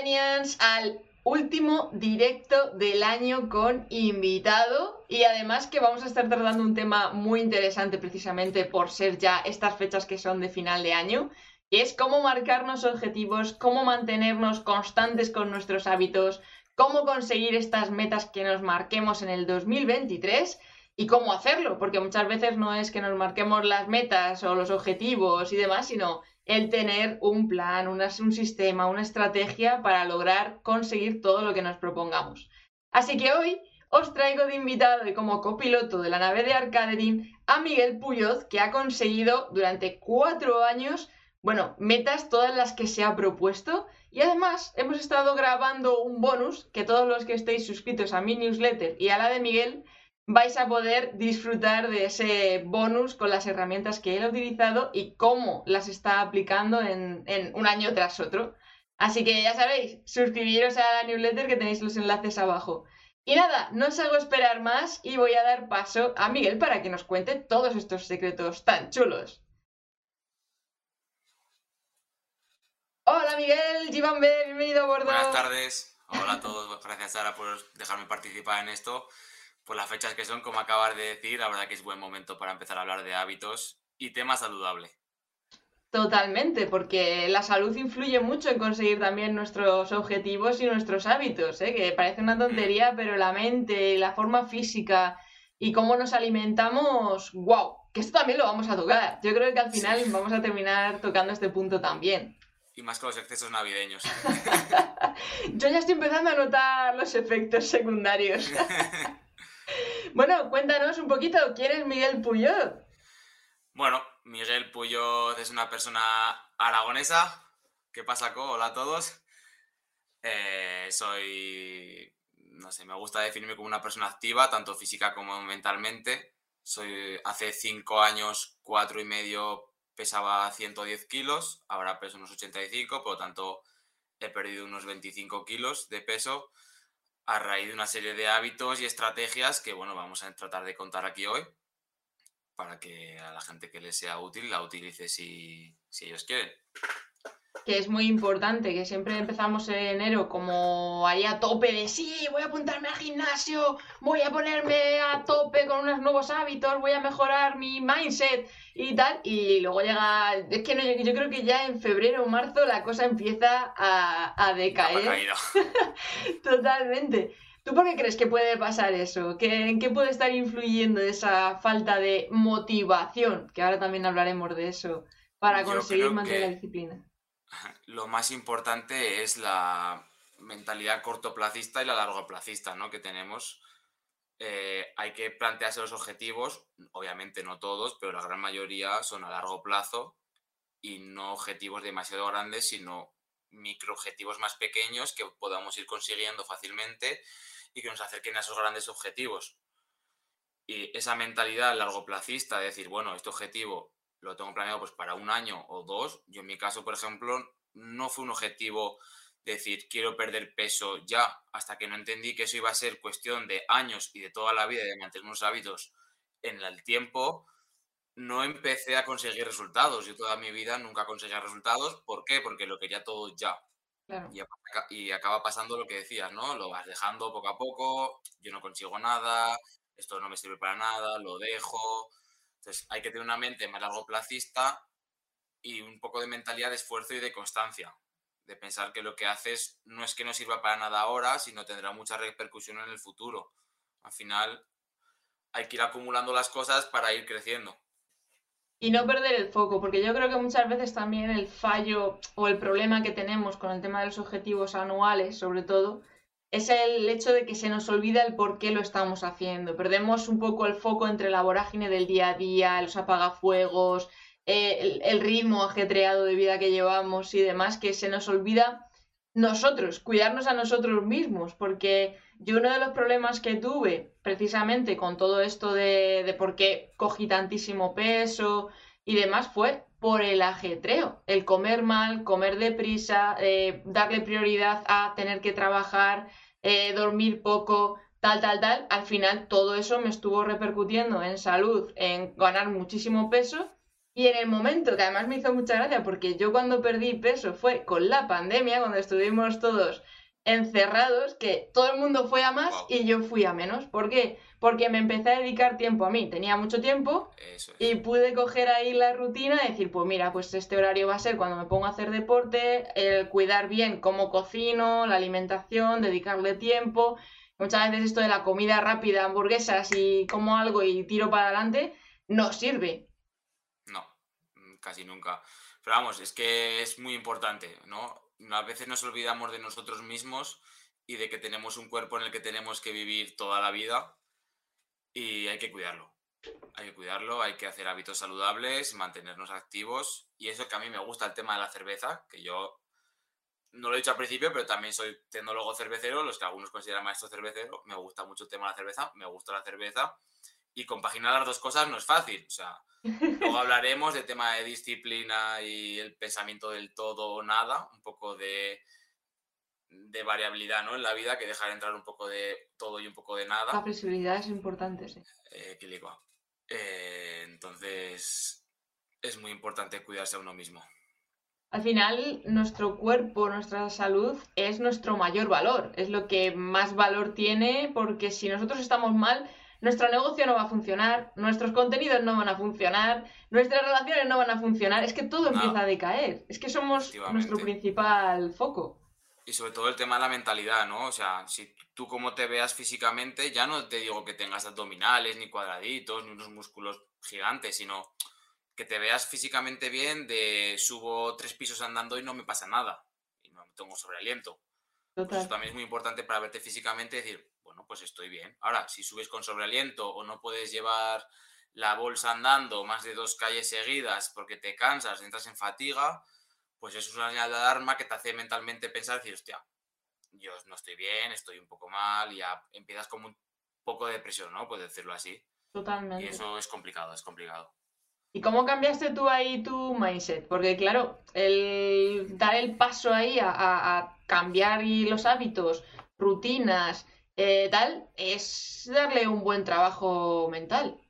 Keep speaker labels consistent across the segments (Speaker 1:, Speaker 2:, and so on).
Speaker 1: Arcadenians al último directo del año con invitado. Y además que vamos a estar tratando un tema muy interesante precisamente por ser ya estas fechas que son de final de año, que es cómo marcarnos objetivos, cómo mantenernos constantes con nuestros hábitos, cómo conseguir estas metas que nos marquemos en el 2023 y cómo hacerlo, porque muchas veces no es que nos marquemos las metas o los objetivos y demás, sino el tener un plan, un sistema, una estrategia para lograr conseguir todo lo que nos propongamos. Así que hoy os traigo de invitado y como copiloto de la nave de Arcaderin a Miguel Puyoz, que ha conseguido durante cuatro años, bueno, metas todas las que se ha propuesto. Y además hemos estado grabando un bonus que todos los que estéis suscritos a mi newsletter y a la de Miguel vais a poder disfrutar de ese bonus con las herramientas que él ha utilizado y cómo las está aplicando en, un año tras otro. Así que ya sabéis, suscribiros a la newsletter que tenéis los enlaces abajo. Y nada, no os hago esperar más y voy a dar paso a Miguel para que nos cuente todos estos secretos tan chulos. Hola Miguel, B, bienvenido a bordo.
Speaker 2: Buenas tardes, hola a todos, gracias Sara por dejarme participar en esto por las fechas que son, como acabas de decir, la verdad que es buen momento para empezar a hablar de hábitos y tema saludable.
Speaker 1: Totalmente, porque la salud influye mucho en conseguir también nuestros objetivos y nuestros hábitos, ¿eh? que parece una tontería, mm. pero la mente, la forma física y cómo nos alimentamos, wow, que esto también lo vamos a tocar. Yo creo que al final vamos a terminar tocando este punto también.
Speaker 2: Y más con los excesos navideños.
Speaker 1: Yo ya estoy empezando a notar los efectos secundarios. Bueno, cuéntanos un poquito, ¿quién es Miguel Puyol?
Speaker 2: Bueno, Miguel Puyol es una persona aragonesa. ¿Qué pasa, Co? Hola a todos. Eh, soy, no sé, me gusta definirme como una persona activa, tanto física como mentalmente. Soy, hace cinco años, cuatro y medio, pesaba 110 kilos, ahora peso unos 85, por lo tanto he perdido unos 25 kilos de peso a raíz de una serie de hábitos y estrategias que, bueno, vamos a tratar de contar aquí hoy para que a la gente que les sea útil la utilice si, si ellos quieren
Speaker 1: que es muy importante, que siempre empezamos en enero como ahí a tope de sí, voy a apuntarme al gimnasio, voy a ponerme a tope con unos nuevos hábitos, voy a mejorar mi mindset y tal, y luego llega, es que no, yo, creo que ya en febrero o marzo la cosa empieza a, a decaer. Totalmente. ¿Tú por qué crees que puede pasar eso? ¿En qué puede estar influyendo esa falta de motivación? Que ahora también hablaremos de eso, para conseguir mantener la disciplina
Speaker 2: lo más importante es la mentalidad cortoplacista y la largoplacista ¿no? que tenemos. Eh, hay que plantearse los objetivos, obviamente no todos, pero la gran mayoría son a largo plazo y no objetivos demasiado grandes, sino microobjetivos más pequeños que podamos ir consiguiendo fácilmente y que nos acerquen a esos grandes objetivos. Y esa mentalidad largoplacista de decir, bueno, este objetivo lo tengo planeado pues para un año o dos. Yo en mi caso, por ejemplo, no fue un objetivo decir quiero perder peso ya, hasta que no entendí que eso iba a ser cuestión de años y de toda la vida de mantener unos hábitos en el tiempo, no empecé a conseguir resultados. Yo toda mi vida nunca conseguía resultados. ¿Por qué? Porque lo quería todo ya. Y, acaba pasando lo que decías, ¿no? Lo vas dejando poco a poco, yo no consigo nada, esto no me sirve para nada, lo dejo, entonces hay que tener una mente más largo placista y un poco de mentalidad de esfuerzo y de constancia, de pensar que lo que haces no es que no sirva para nada ahora, sino tendrá mucha repercusión en el futuro. Al final hay que ir acumulando las cosas para ir creciendo.
Speaker 1: Y no perder el foco, porque yo creo que muchas veces también el fallo o el problema que tenemos con el tema de los objetivos anuales, sobre todo, es el hecho de que se nos olvida el por qué lo estamos haciendo. Perdemos un poco el foco entre la vorágine del día a día, los apagafuegos, eh, el, ritmo ajetreado de vida que llevamos y demás, que se nos olvida nosotros, cuidarnos a nosotros mismos, porque yo uno de los problemas que tuve precisamente con todo esto de, de por qué cogí tantísimo peso y demás fue por el ajetreo, el comer mal, comer deprisa, eh, darle prioridad a tener que trabajar, eh, dormir poco, tal, tal, tal. Al final todo eso me estuvo repercutiendo en salud, en ganar muchísimo peso Y en el momento, que además me hizo mucha gracia, porque yo cuando perdí peso fue con la pandemia, cuando estuvimos todos encerrados, que todo el mundo fue a más
Speaker 2: Wow.
Speaker 1: y yo fui a menos. ¿Por qué? Porque me empecé a dedicar tiempo a mí. Tenía mucho tiempo
Speaker 2: Eso es.
Speaker 1: y pude coger ahí la rutina y decir, pues mira, pues este horario va a ser cuando me pongo a hacer deporte, el cuidar bien cómo cocino, la alimentación, dedicarle tiempo. Muchas veces esto de la comida rápida, hamburguesas y como algo y tiro para adelante, no sirve.
Speaker 2: No, casi nunca. Pero vamos, es que es muy importante, ¿no? A veces nos olvidamos de nosotros mismos y de que tenemos un cuerpo en el que tenemos que vivir toda la vida y hay que cuidarlo. Hay que cuidarlo, hay que hacer hábitos saludables, mantenernos activos y eso que a mí me gusta el tema de la cerveza, que yo no lo he dicho al principio, pero también soy tecnólogo cervecero, los que algunos consideran maestro cervecero, me gusta mucho el tema de la cerveza, me gusta la cerveza y compaginar las dos cosas no es fácil, o sea, Luego hablaremos de tema de disciplina y el pensamiento del todo o nada, un poco de, de variabilidad ¿no? en la vida, que dejar entrar un poco de todo y un poco de
Speaker 1: La
Speaker 2: nada.
Speaker 1: flexibilidad es importante, sí.
Speaker 2: Eh, eh, entonces, es muy importante cuidarse a uno mismo.
Speaker 1: Al final, nuestro cuerpo, nuestra salud es nuestro mayor valor, es lo que más valor tiene, porque si nosotros estamos mal, nuestro negocio no va a funcionar, nuestros contenidos no van a funcionar, nuestras relaciones no van a funcionar, es que todo empieza a decaer, es que somos nuestro principal foco.
Speaker 2: Y sobre todo el tema de la mentalidad, ¿no? O sea, si tú como te veas físicamente, ya no te digo que tengas abdominales, ni cuadraditos, ni unos músculos gigantes, sino que te veas físicamente bien de subo tres pisos andando y no me pasa nada. Y no tengo sobrealiento. Pues eso también es muy importante para verte físicamente y decir, bueno, pues estoy bien. Ahora, si subes con sobrealiento o no puedes llevar la bolsa andando más de dos calles seguidas porque te cansas, entras en fatiga, pues eso es una señal de alarma que te hace mentalmente pensar, decir, hostia, yo no estoy bien, estoy un poco mal, y ya empiezas como un poco de depresión, ¿no? Puedes decirlo así. Y
Speaker 1: Totalmente.
Speaker 2: eso es complicado, es complicado.
Speaker 1: ¿Y cómo cambiaste tú ahí tu mindset? Porque claro, el dar el paso ahí a, a- a cambiar y los hábitos, rutinas, eh, tal, es darle un buen trabajo mental.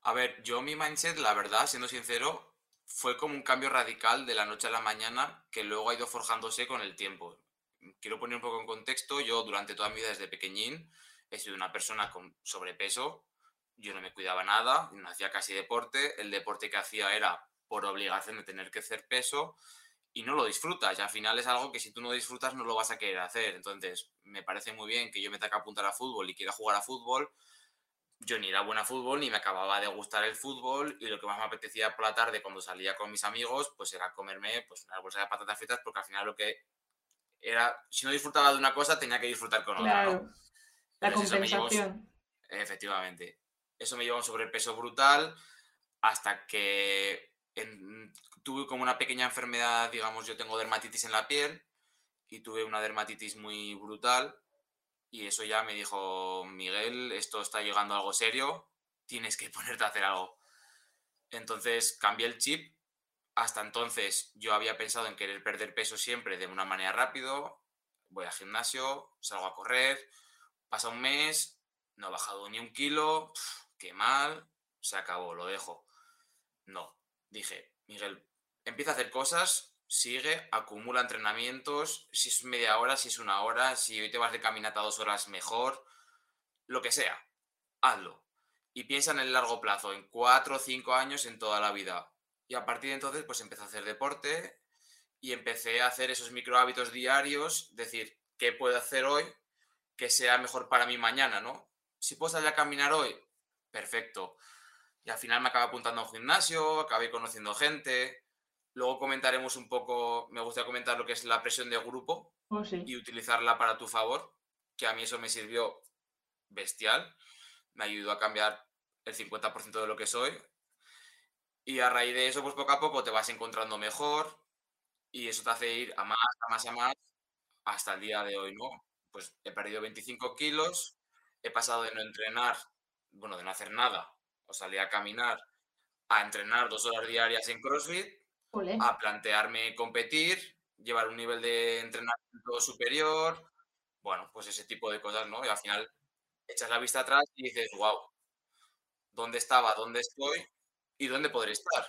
Speaker 2: A ver, yo mi mindset, la verdad, siendo sincero, fue como un cambio radical de la noche a la mañana que luego ha ido forjándose con el tiempo. Quiero poner un poco en contexto, yo durante toda mi vida desde pequeñín he sido una persona con sobrepeso, yo no me cuidaba nada, no hacía casi deporte, el deporte que hacía era por obligación de tener que hacer peso y no lo disfrutas y al final es algo que si tú no disfrutas no lo vas a querer hacer. Entonces me parece muy bien que yo me tenga que apuntar a fútbol y quiera jugar a fútbol, yo ni era buena a fútbol, ni me acababa de gustar el fútbol, y lo que más me apetecía por la tarde cuando salía con mis amigos, pues era comerme pues, una bolsa de patatas fritas, porque al final lo que era, si no disfrutaba de una cosa, tenía que disfrutar con otra, ¿no?
Speaker 1: La
Speaker 2: Entonces eso llevó-
Speaker 1: compensación.
Speaker 2: Efectivamente. Eso me llevó a un sobrepeso brutal hasta que tuve como una pequeña enfermedad, digamos, yo tengo dermatitis en la piel y tuve una dermatitis muy brutal y eso ya me dijo, Miguel, esto está llegando a algo serio, tienes que ponerte a hacer algo. Entonces cambié el chip. Hasta entonces yo había pensado en querer perder peso siempre de una manera rápido. Voy al gimnasio, salgo a correr, pasa un mes, no he bajado ni un kilo, qué mal, se acabó, lo dejo. No, dije, Miguel, empieza a hacer cosas, sigue, acumula entrenamientos, si es media hora, si es una hora, si hoy te vas de caminata dos horas, mejor, lo que sea, hazlo. Y piensa en el largo plazo, en cuatro o cinco años, en toda la vida. Y a partir de entonces, pues empecé a hacer deporte y empecé a hacer esos micro hábitos diarios, decir, ¿qué puedo hacer hoy que sea mejor para mí mañana, ¿no? Si puedo salir a caminar hoy, perfecto. Y al final me acabé apuntando a un gimnasio, acabé conociendo gente. Luego comentaremos un poco, me gustaría comentar lo que es la presión de grupo
Speaker 1: Oh, sí.
Speaker 2: y utilizarla para tu favor, que a mí eso me sirvió bestial. Me ayudó a cambiar el 50% de lo que soy. Y a raíz de eso, pues poco a poco te vas encontrando mejor y eso te hace ir a más, a más, a más, hasta el día de hoy, ¿no? Pues he perdido 25 kilos, he pasado de no entrenar, bueno, de no hacer nada, o salir a caminar, a entrenar dos horas diarias en CrossFit, a plantearme competir, llevar un nivel de entrenamiento superior, bueno, pues ese tipo de cosas, ¿no? Y al final echas la vista atrás y dices, wow, ¿dónde estaba? ¿Dónde estoy? ¿Y dónde podré estar?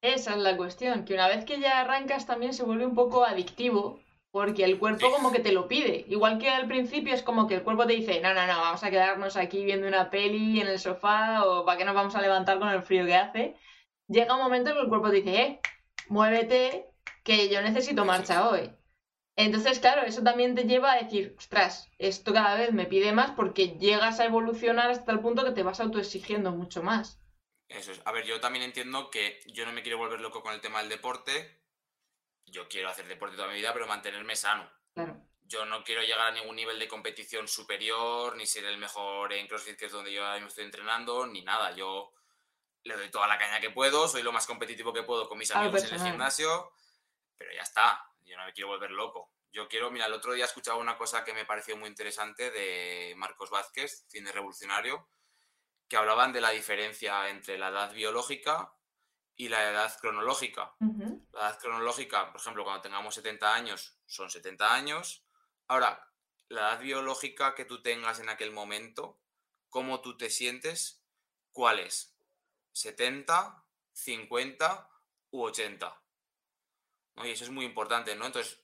Speaker 1: Esa es la cuestión, que una vez que ya arrancas también se vuelve un poco adictivo, porque el cuerpo como que te lo pide. Igual que al principio es como que el cuerpo te dice, no, no, no, vamos a quedarnos aquí viendo una peli en el sofá o para qué nos vamos a levantar con el frío que hace. Llega un momento en que el cuerpo te dice, eh, muévete, que yo necesito marcha hoy. Entonces, claro, eso también te lleva a decir, ostras, esto cada vez me pide más porque llegas a evolucionar hasta el punto que te vas autoexigiendo mucho más.
Speaker 2: Eso es. A ver, yo también entiendo que yo no me quiero volver loco con el tema del deporte. Yo quiero hacer deporte toda mi vida, pero mantenerme sano.
Speaker 1: Claro.
Speaker 2: Yo no quiero llegar a ningún nivel de competición superior, ni ser el mejor en CrossFit, que es donde yo ahora mismo estoy entrenando, ni nada. Yo le doy toda la caña que puedo, soy lo más competitivo que puedo con mis
Speaker 1: Ah,
Speaker 2: amigos en el gimnasio, pero ya está. Yo no me quiero volver loco. Yo quiero, mira, el otro día escuchaba una cosa que me pareció muy interesante de Marcos Vázquez, cine revolucionario, que hablaban de la diferencia entre la edad biológica y la edad cronológica.
Speaker 1: Ujú.
Speaker 2: La edad cronológica, por ejemplo, cuando tengamos 70 años, son 70 años. Ahora, la edad biológica que tú tengas en aquel momento, cómo tú te sientes, ¿cuál es? ¿70, 50 u 80? ¿No? Y eso es muy importante, ¿no? Entonces,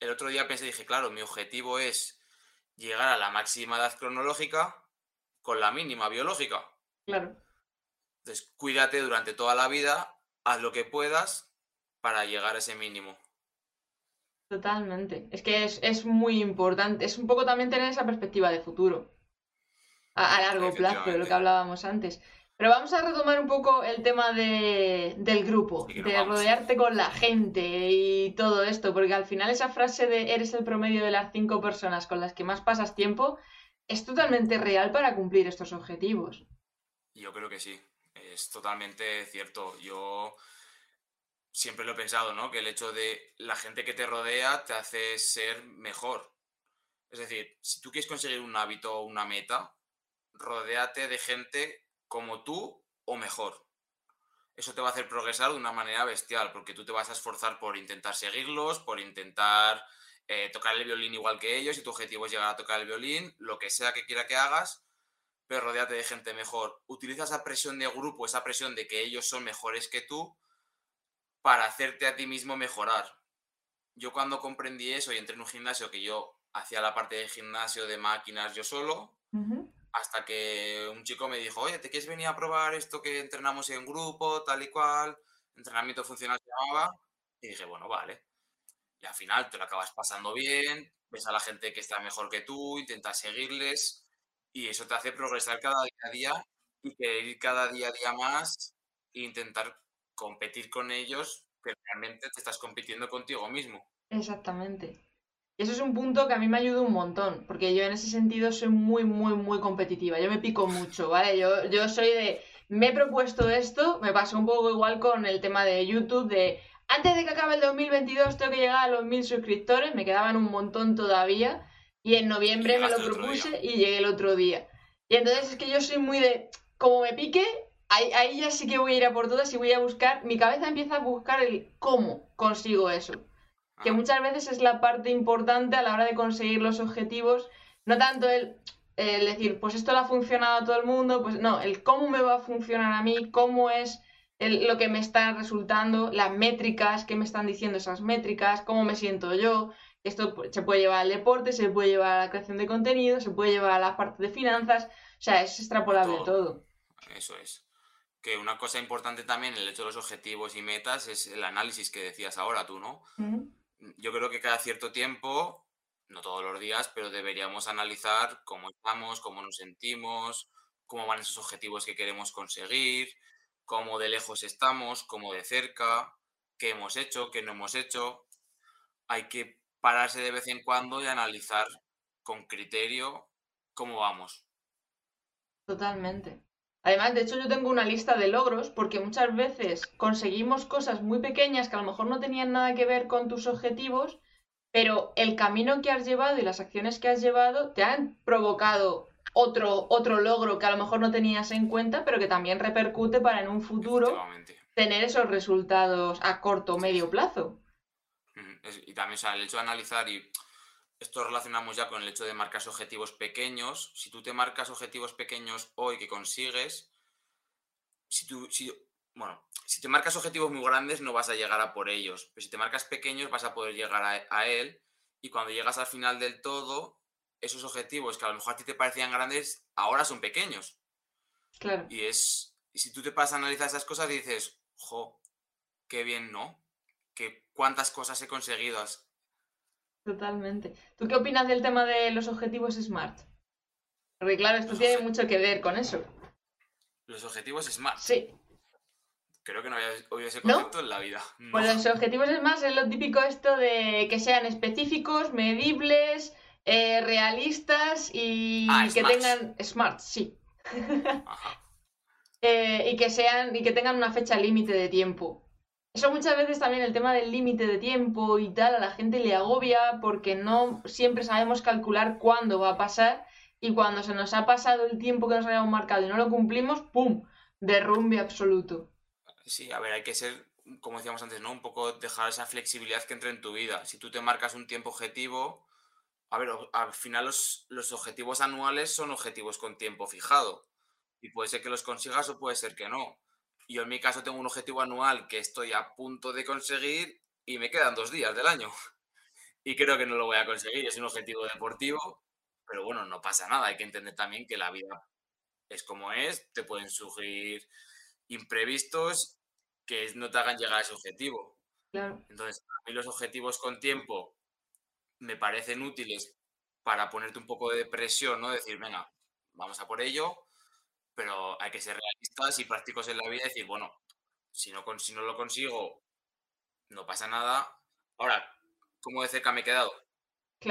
Speaker 2: el otro día pensé, dije, claro, mi objetivo es llegar a la máxima edad cronológica con la mínima biológica.
Speaker 1: Claro.
Speaker 2: Entonces, cuídate durante toda la vida, haz lo que puedas para llegar a ese mínimo.
Speaker 1: Totalmente. Es que es, es muy importante. Es un poco también tener esa perspectiva de futuro. A, a largo plazo, de lo que hablábamos antes. Pero vamos a retomar un poco el tema de, del grupo,
Speaker 2: Sí,
Speaker 1: de
Speaker 2: vamos.
Speaker 1: rodearte con la gente y todo esto, porque al final esa frase de eres el promedio de las cinco personas con las que más pasas tiempo es totalmente real para cumplir estos objetivos.
Speaker 2: Yo creo que sí, es totalmente cierto. Yo siempre lo he pensado, ¿no? Que el hecho de la gente que te rodea te hace ser mejor. Es decir, si tú quieres conseguir un hábito o una meta, rodéate de gente como tú o mejor. Eso te va a hacer progresar de una manera bestial, porque tú te vas a esforzar por intentar seguirlos, por intentar eh, tocar el violín igual que ellos, y tu objetivo es llegar a tocar el violín, lo que sea que quiera que hagas, pero rodéate de gente mejor. Utiliza esa presión de grupo, esa presión de que ellos son mejores que tú, para hacerte a ti mismo mejorar. Yo cuando comprendí eso y entré en un gimnasio que yo hacía la parte de gimnasio de máquinas yo solo,
Speaker 1: Ujú.
Speaker 2: hasta que un chico me dijo, oye, ¿te quieres venir a probar esto que entrenamos en grupo, tal y cual? Entrenamiento funcional se llamaba. Y dije, bueno, vale. Y al final te lo acabas pasando bien, ves a la gente que está mejor que tú, intentas seguirles y eso te hace progresar cada día a día y querer ir cada día a día más e intentar competir con ellos, que realmente te estás compitiendo contigo mismo.
Speaker 1: Exactamente. Y eso es un punto que a mí me ayuda un montón, porque yo en ese sentido soy muy, muy, muy competitiva. Yo me pico mucho, ¿vale? Yo, yo soy de, me he propuesto esto, me pasó un poco igual con el tema de YouTube, de antes de que acabe el 2022 tengo que llegar a los mil suscriptores, me quedaban un montón todavía, y en noviembre me lo propuse y llegué el otro día. Y entonces es que yo soy muy de, como me pique, ahí, ahí ya sí que voy a ir a por todas y voy a buscar, mi cabeza empieza a buscar el cómo consigo eso que
Speaker 2: Ah,
Speaker 1: muchas veces es la parte importante a la hora de conseguir los objetivos, no tanto el, el decir, pues esto le ha funcionado a todo el mundo, pues no, el cómo me va a funcionar a mí, cómo es el- lo que me está resultando, las métricas, qué me están diciendo esas métricas, cómo me siento yo. Esto se puede llevar al deporte, se puede llevar a la creación de contenido, se puede llevar a la parte de finanzas, o sea, es extrapolable
Speaker 2: Todo.
Speaker 1: todo.
Speaker 2: Eso es. Que una cosa importante también en el hecho de los objetivos y metas es el análisis que decías ahora tú, ¿no? Yo creo que cada cierto tiempo, no todos los días, pero deberíamos analizar cómo estamos, cómo nos sentimos, cómo van esos objetivos que queremos conseguir, cómo de lejos estamos, cómo de cerca, qué hemos hecho, qué no hemos hecho. Hay que pararse de vez en cuando y analizar con criterio cómo vamos.
Speaker 1: Totalmente. Además, de hecho, yo tengo una lista de logros porque muchas veces conseguimos cosas muy pequeñas que a lo mejor no tenían nada que ver con tus objetivos, pero el camino que has llevado y las acciones que has llevado te han provocado otro, otro logro que a lo mejor no tenías en cuenta, pero que también repercute para en un futuro tener esos resultados a corto o medio plazo.
Speaker 2: Y también, o sea, el hecho de analizar, y esto relacionamos ya con el hecho de marcarse objetivos pequeños. Si tú te marcas objetivos pequeños hoy que consigues, si tú, si bueno, si te marcas objetivos muy grandes no vas a llegar a por ellos, pero si te marcas pequeños vas a poder llegar a, a él y cuando llegas al final del todo, esos objetivos que a lo mejor a ti te parecían grandes, ahora son pequeños.
Speaker 1: Claro.
Speaker 2: Y es, y si tú te pasas a analizar esas cosas, dices, jo, qué bien, ¿no? Que cuántas cosas he conseguido.
Speaker 1: Totalmente. ¿Tú qué opinas del tema de los objetivos SMART? Porque claro, esto
Speaker 2: Los
Speaker 1: tiene mucho que ver con eso.
Speaker 2: Los objetivos SMART.
Speaker 1: Sí.
Speaker 2: Creo que no había oído ese
Speaker 1: ¿No?
Speaker 2: concepto en la vida. No.
Speaker 1: Pues los objetivos SMART es lo típico esto de que sean específicos, medibles, eh, realistas y
Speaker 2: Ah,
Speaker 1: que
Speaker 2: smarts.
Speaker 1: tengan smart, sí.
Speaker 2: Ajá.
Speaker 1: Eh, y que sean y que tengan una fecha límite de tiempo. Eso muchas veces también el tema del límite de tiempo y tal a la gente le agobia porque no siempre sabemos calcular cuándo va a pasar y cuando se nos ha pasado el tiempo que nos habíamos marcado y no lo cumplimos, ¡pum! Derrumbe absoluto.
Speaker 2: Sí, a ver, hay que ser, como decíamos antes, ¿no? Un poco dejar esa flexibilidad que entre en tu vida. Si tú te marcas un tiempo objetivo, a ver, al final los, los objetivos anuales son objetivos con tiempo fijado. Y puede ser que los consigas o puede ser que no. Yo en mi caso tengo un objetivo anual que estoy a punto de conseguir y me quedan dos días del año. Y creo que no lo voy a conseguir. Es un objetivo deportivo, pero bueno, no pasa nada. Hay que entender también que la vida es como es, te pueden surgir imprevistos que no te hagan llegar a ese objetivo.
Speaker 1: Claro.
Speaker 2: Entonces, a mí los objetivos con tiempo me parecen útiles para ponerte un poco de presión, ¿no? Decir, venga, vamos a por ello, pero hay que ser realistas y prácticos en la vida y decir, bueno, si no, si no lo consigo, no pasa nada. Ahora, ¿cómo de cerca me he quedado?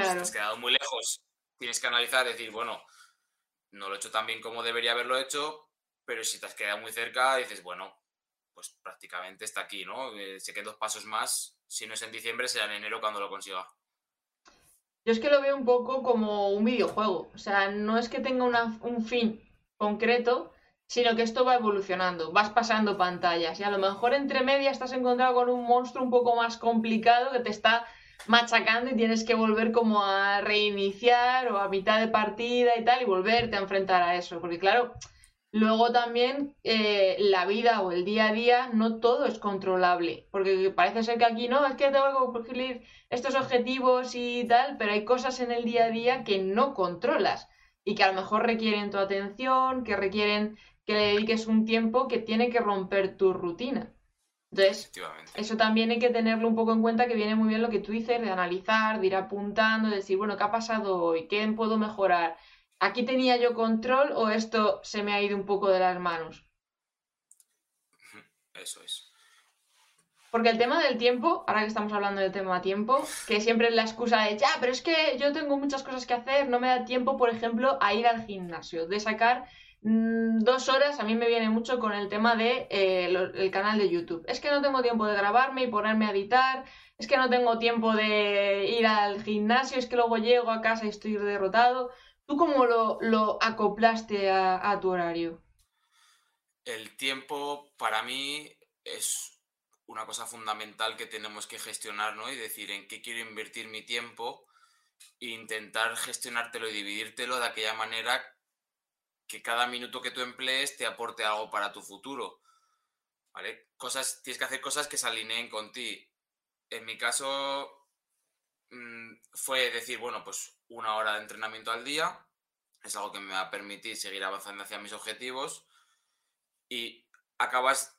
Speaker 2: Si
Speaker 1: Claro.
Speaker 2: te has quedado muy lejos, tienes que analizar, decir, bueno, no lo he hecho tan bien como debería haberlo hecho, pero si te has quedado muy cerca, dices, bueno, pues prácticamente está aquí, ¿no? Eh, sé que dos pasos más, si no es en diciembre, será en enero cuando lo consiga.
Speaker 1: Yo es que lo veo un poco como un videojuego. O sea, no es que tenga una- un fin concreto, sino que esto va evolucionando. Vas pasando pantallas y a lo mejor entre medias estás encontrado con un monstruo un poco más complicado que te está machacando y tienes que volver como a reiniciar o a mitad de partida y tal y volverte a enfrentar a eso. Porque claro, luego también eh, la vida o el día a día no todo es controlable. Porque parece ser que aquí no, es que tengo que cumplir estos objetivos y tal, pero hay cosas en el día a día que no controlas y que a lo mejor requieren tu atención, que requieren que le dediques un tiempo que tiene que romper tu rutina. Entonces, eso también hay que tenerlo un poco en cuenta, que viene muy bien lo que tú dices, de analizar, de ir apuntando, de decir, bueno, ¿qué ha pasado hoy? ¿Qué puedo mejorar? ¿Aquí tenía yo control o esto se me ha ido un poco de las manos?
Speaker 2: Eso es.
Speaker 1: Porque el tema del tiempo, ahora que estamos hablando del tema tiempo, que siempre es la excusa de, ya, pero es que yo tengo muchas cosas que hacer, no me da tiempo, por ejemplo, a ir al gimnasio, de sacar mm, dos horas, a mí me viene mucho con el tema de eh, canal de YouTube. Es que no tengo tiempo de grabarme y ponerme a editar, es que no tengo tiempo de ir al gimnasio, es que luego llego a casa y estoy derrotado. ¿Tú cómo lo, lo acoplaste a tu horario?
Speaker 2: El tiempo para mí es una cosa fundamental que tenemos que gestionar, ¿no? Y decir en qué quiero invertir mi tiempo e intentar gestionártelo y dividírtelo de aquella manera que cada minuto que tú emplees te aporte algo para tu futuro. ¿Vale? Cosas, tienes que hacer cosas que se alineen con ti. En mi caso mm, fue decir, bueno, pues una hora de entrenamiento al día es algo que me va a permitir seguir avanzando hacia mis objetivos y acabas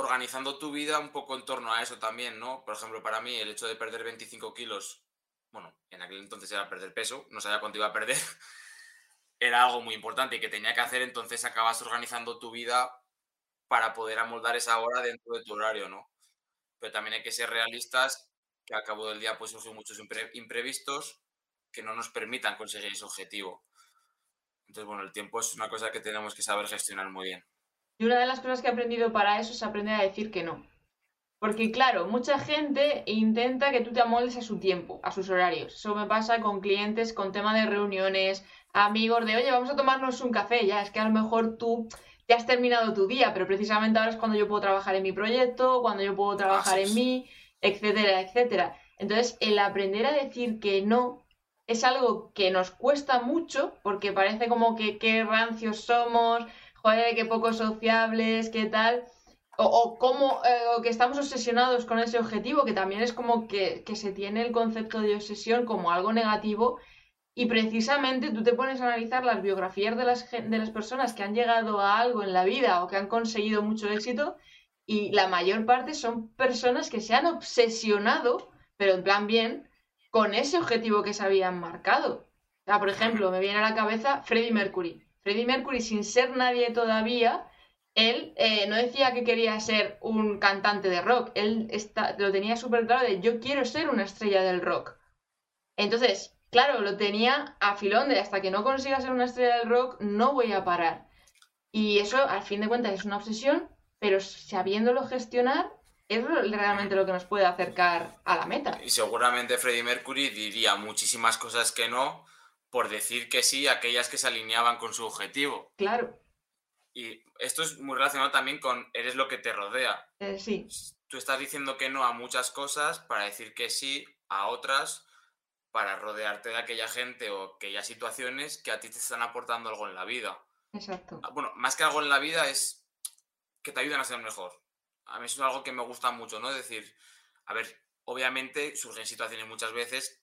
Speaker 2: organizando tu vida un poco en torno a eso también, ¿no? Por ejemplo, para mí el hecho de perder 25 kilos, bueno, en aquel entonces era perder peso, no sabía cuánto iba a perder, era algo muy importante y que tenía que hacer, entonces acabas organizando tu vida para poder amoldar esa hora dentro de tu horario, ¿no? Pero también hay que ser realistas, que al cabo del día pues surgen muchos impre- imprevistos que no nos permitan conseguir ese objetivo. Entonces, bueno, el tiempo es una cosa que tenemos que saber gestionar muy bien.
Speaker 1: Y una de las cosas que he aprendido para eso es aprender a decir que no. Porque claro, mucha gente intenta que tú te amoldes a su tiempo, a sus horarios. Eso me pasa con clientes, con tema de reuniones, amigos, de oye, vamos a tomarnos un café. Ya, es que a lo mejor tú te has terminado tu día, pero precisamente ahora es cuando yo puedo trabajar en mi proyecto, cuando yo puedo trabajar en mí, etcétera, etcétera. Entonces, el aprender a decir que no es algo que nos cuesta mucho, porque parece como que qué rancios somos, joder, qué poco sociables, qué tal. o, como eh, que estamos obsesionados con ese objetivo, que también es como que, que, se tiene el concepto de obsesión como algo negativo. Y precisamente tú te pones a analizar las biografías de las, de las personas que han llegado a algo en la vida o que han conseguido mucho éxito y la mayor parte son personas que se han obsesionado, pero en plan bien, con ese objetivo que se habían marcado. O sea, por ejemplo, me viene a la cabeza Freddie Mercury. Freddie Mercury, sin ser nadie todavía, él eh, no decía que quería ser un cantante de rock, él está, lo tenía súper claro de yo quiero ser una estrella del rock. Entonces, claro, lo tenía a filón de hasta que no consiga ser una estrella del rock, no voy a parar. Y eso, al fin de cuentas, es una obsesión, pero sabiéndolo gestionar, es realmente lo que nos puede acercar a la meta.
Speaker 2: Y seguramente Freddie Mercury diría muchísimas cosas que no por decir que sí a aquellas que se alineaban con su objetivo.
Speaker 1: Claro.
Speaker 2: Y esto es muy relacionado también con eres lo que te rodea.
Speaker 1: Eh, sí.
Speaker 2: Tú estás diciendo que no a muchas cosas para decir que sí a otras, para rodearte de aquella gente o aquellas situaciones que a ti te están aportando algo en la vida.
Speaker 1: Exacto.
Speaker 2: Ah, bueno, más que algo en la vida es que te ayudan a ser mejor. A mí es algo que me gusta mucho, ¿no? Es decir, a ver, obviamente surgen situaciones muchas veces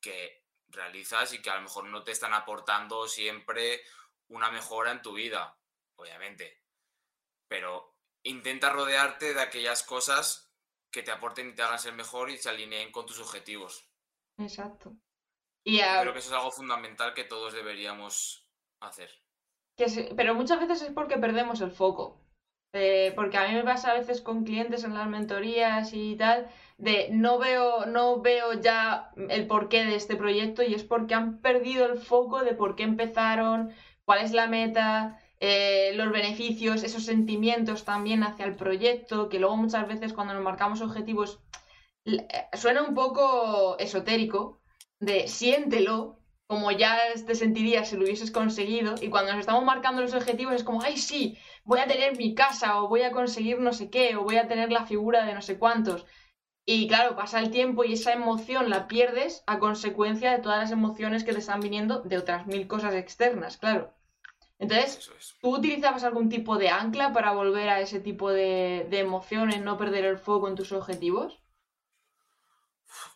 Speaker 2: que realizas y que a lo mejor no te están aportando siempre una mejora en tu vida obviamente. Pero intenta rodearte de aquellas cosas que te aporten y te hagan ser mejor y se alineen con tus objetivos.
Speaker 1: Exacto.
Speaker 2: Y Creo que eso es algo fundamental que todos deberíamos hacer.
Speaker 1: pero muchas veces es porque perdemos el foco. Porque a mí me pasa a veces con clientes en las mentorías y tal, de no veo, no veo ya el porqué de este proyecto y es porque han perdido el foco de por qué empezaron, cuál es la meta, eh, los beneficios, esos sentimientos también hacia el proyecto, que luego muchas veces cuando nos marcamos objetivos eh, suena un poco esotérico, de siéntelo, como ya te sentirías si lo hubieses conseguido, y cuando nos estamos marcando los objetivos es como, ay, sí, voy a tener mi casa, o voy a conseguir no sé qué, o voy a tener la figura de no sé cuántos. Y claro, pasa el tiempo y esa emoción la pierdes a consecuencia de todas las emociones que te están viniendo de otras mil cosas externas, claro. Entonces, ¿tú utilizabas algún tipo de ancla para volver a ese tipo de, emociones, no perder el foco en tus objetivos?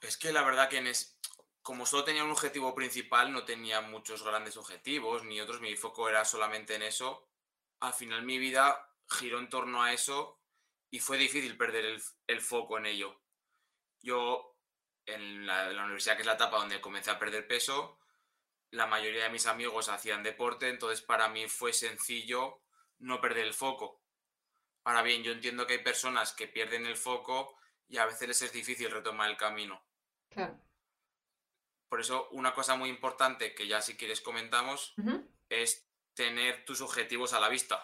Speaker 2: Es que la verdad que en es, como solo tenía un objetivo principal, no tenía muchos grandes objetivos, ni otros, mi foco era solamente en eso. Al final mi vida giró en torno a eso y fue difícil perder el, foco en ello. Yo, en la, en la, universidad, que es la etapa donde comencé a perder peso, la mayoría de mis amigos hacían deporte, entonces para mí fue sencillo no perder el foco. Ahora bien, yo entiendo que hay personas que pierden el foco y a veces les es difícil retomar el camino.
Speaker 1: Claro.
Speaker 2: Por eso, una cosa muy importante que ya si quieres comentamos es tener tus objetivos a la vista.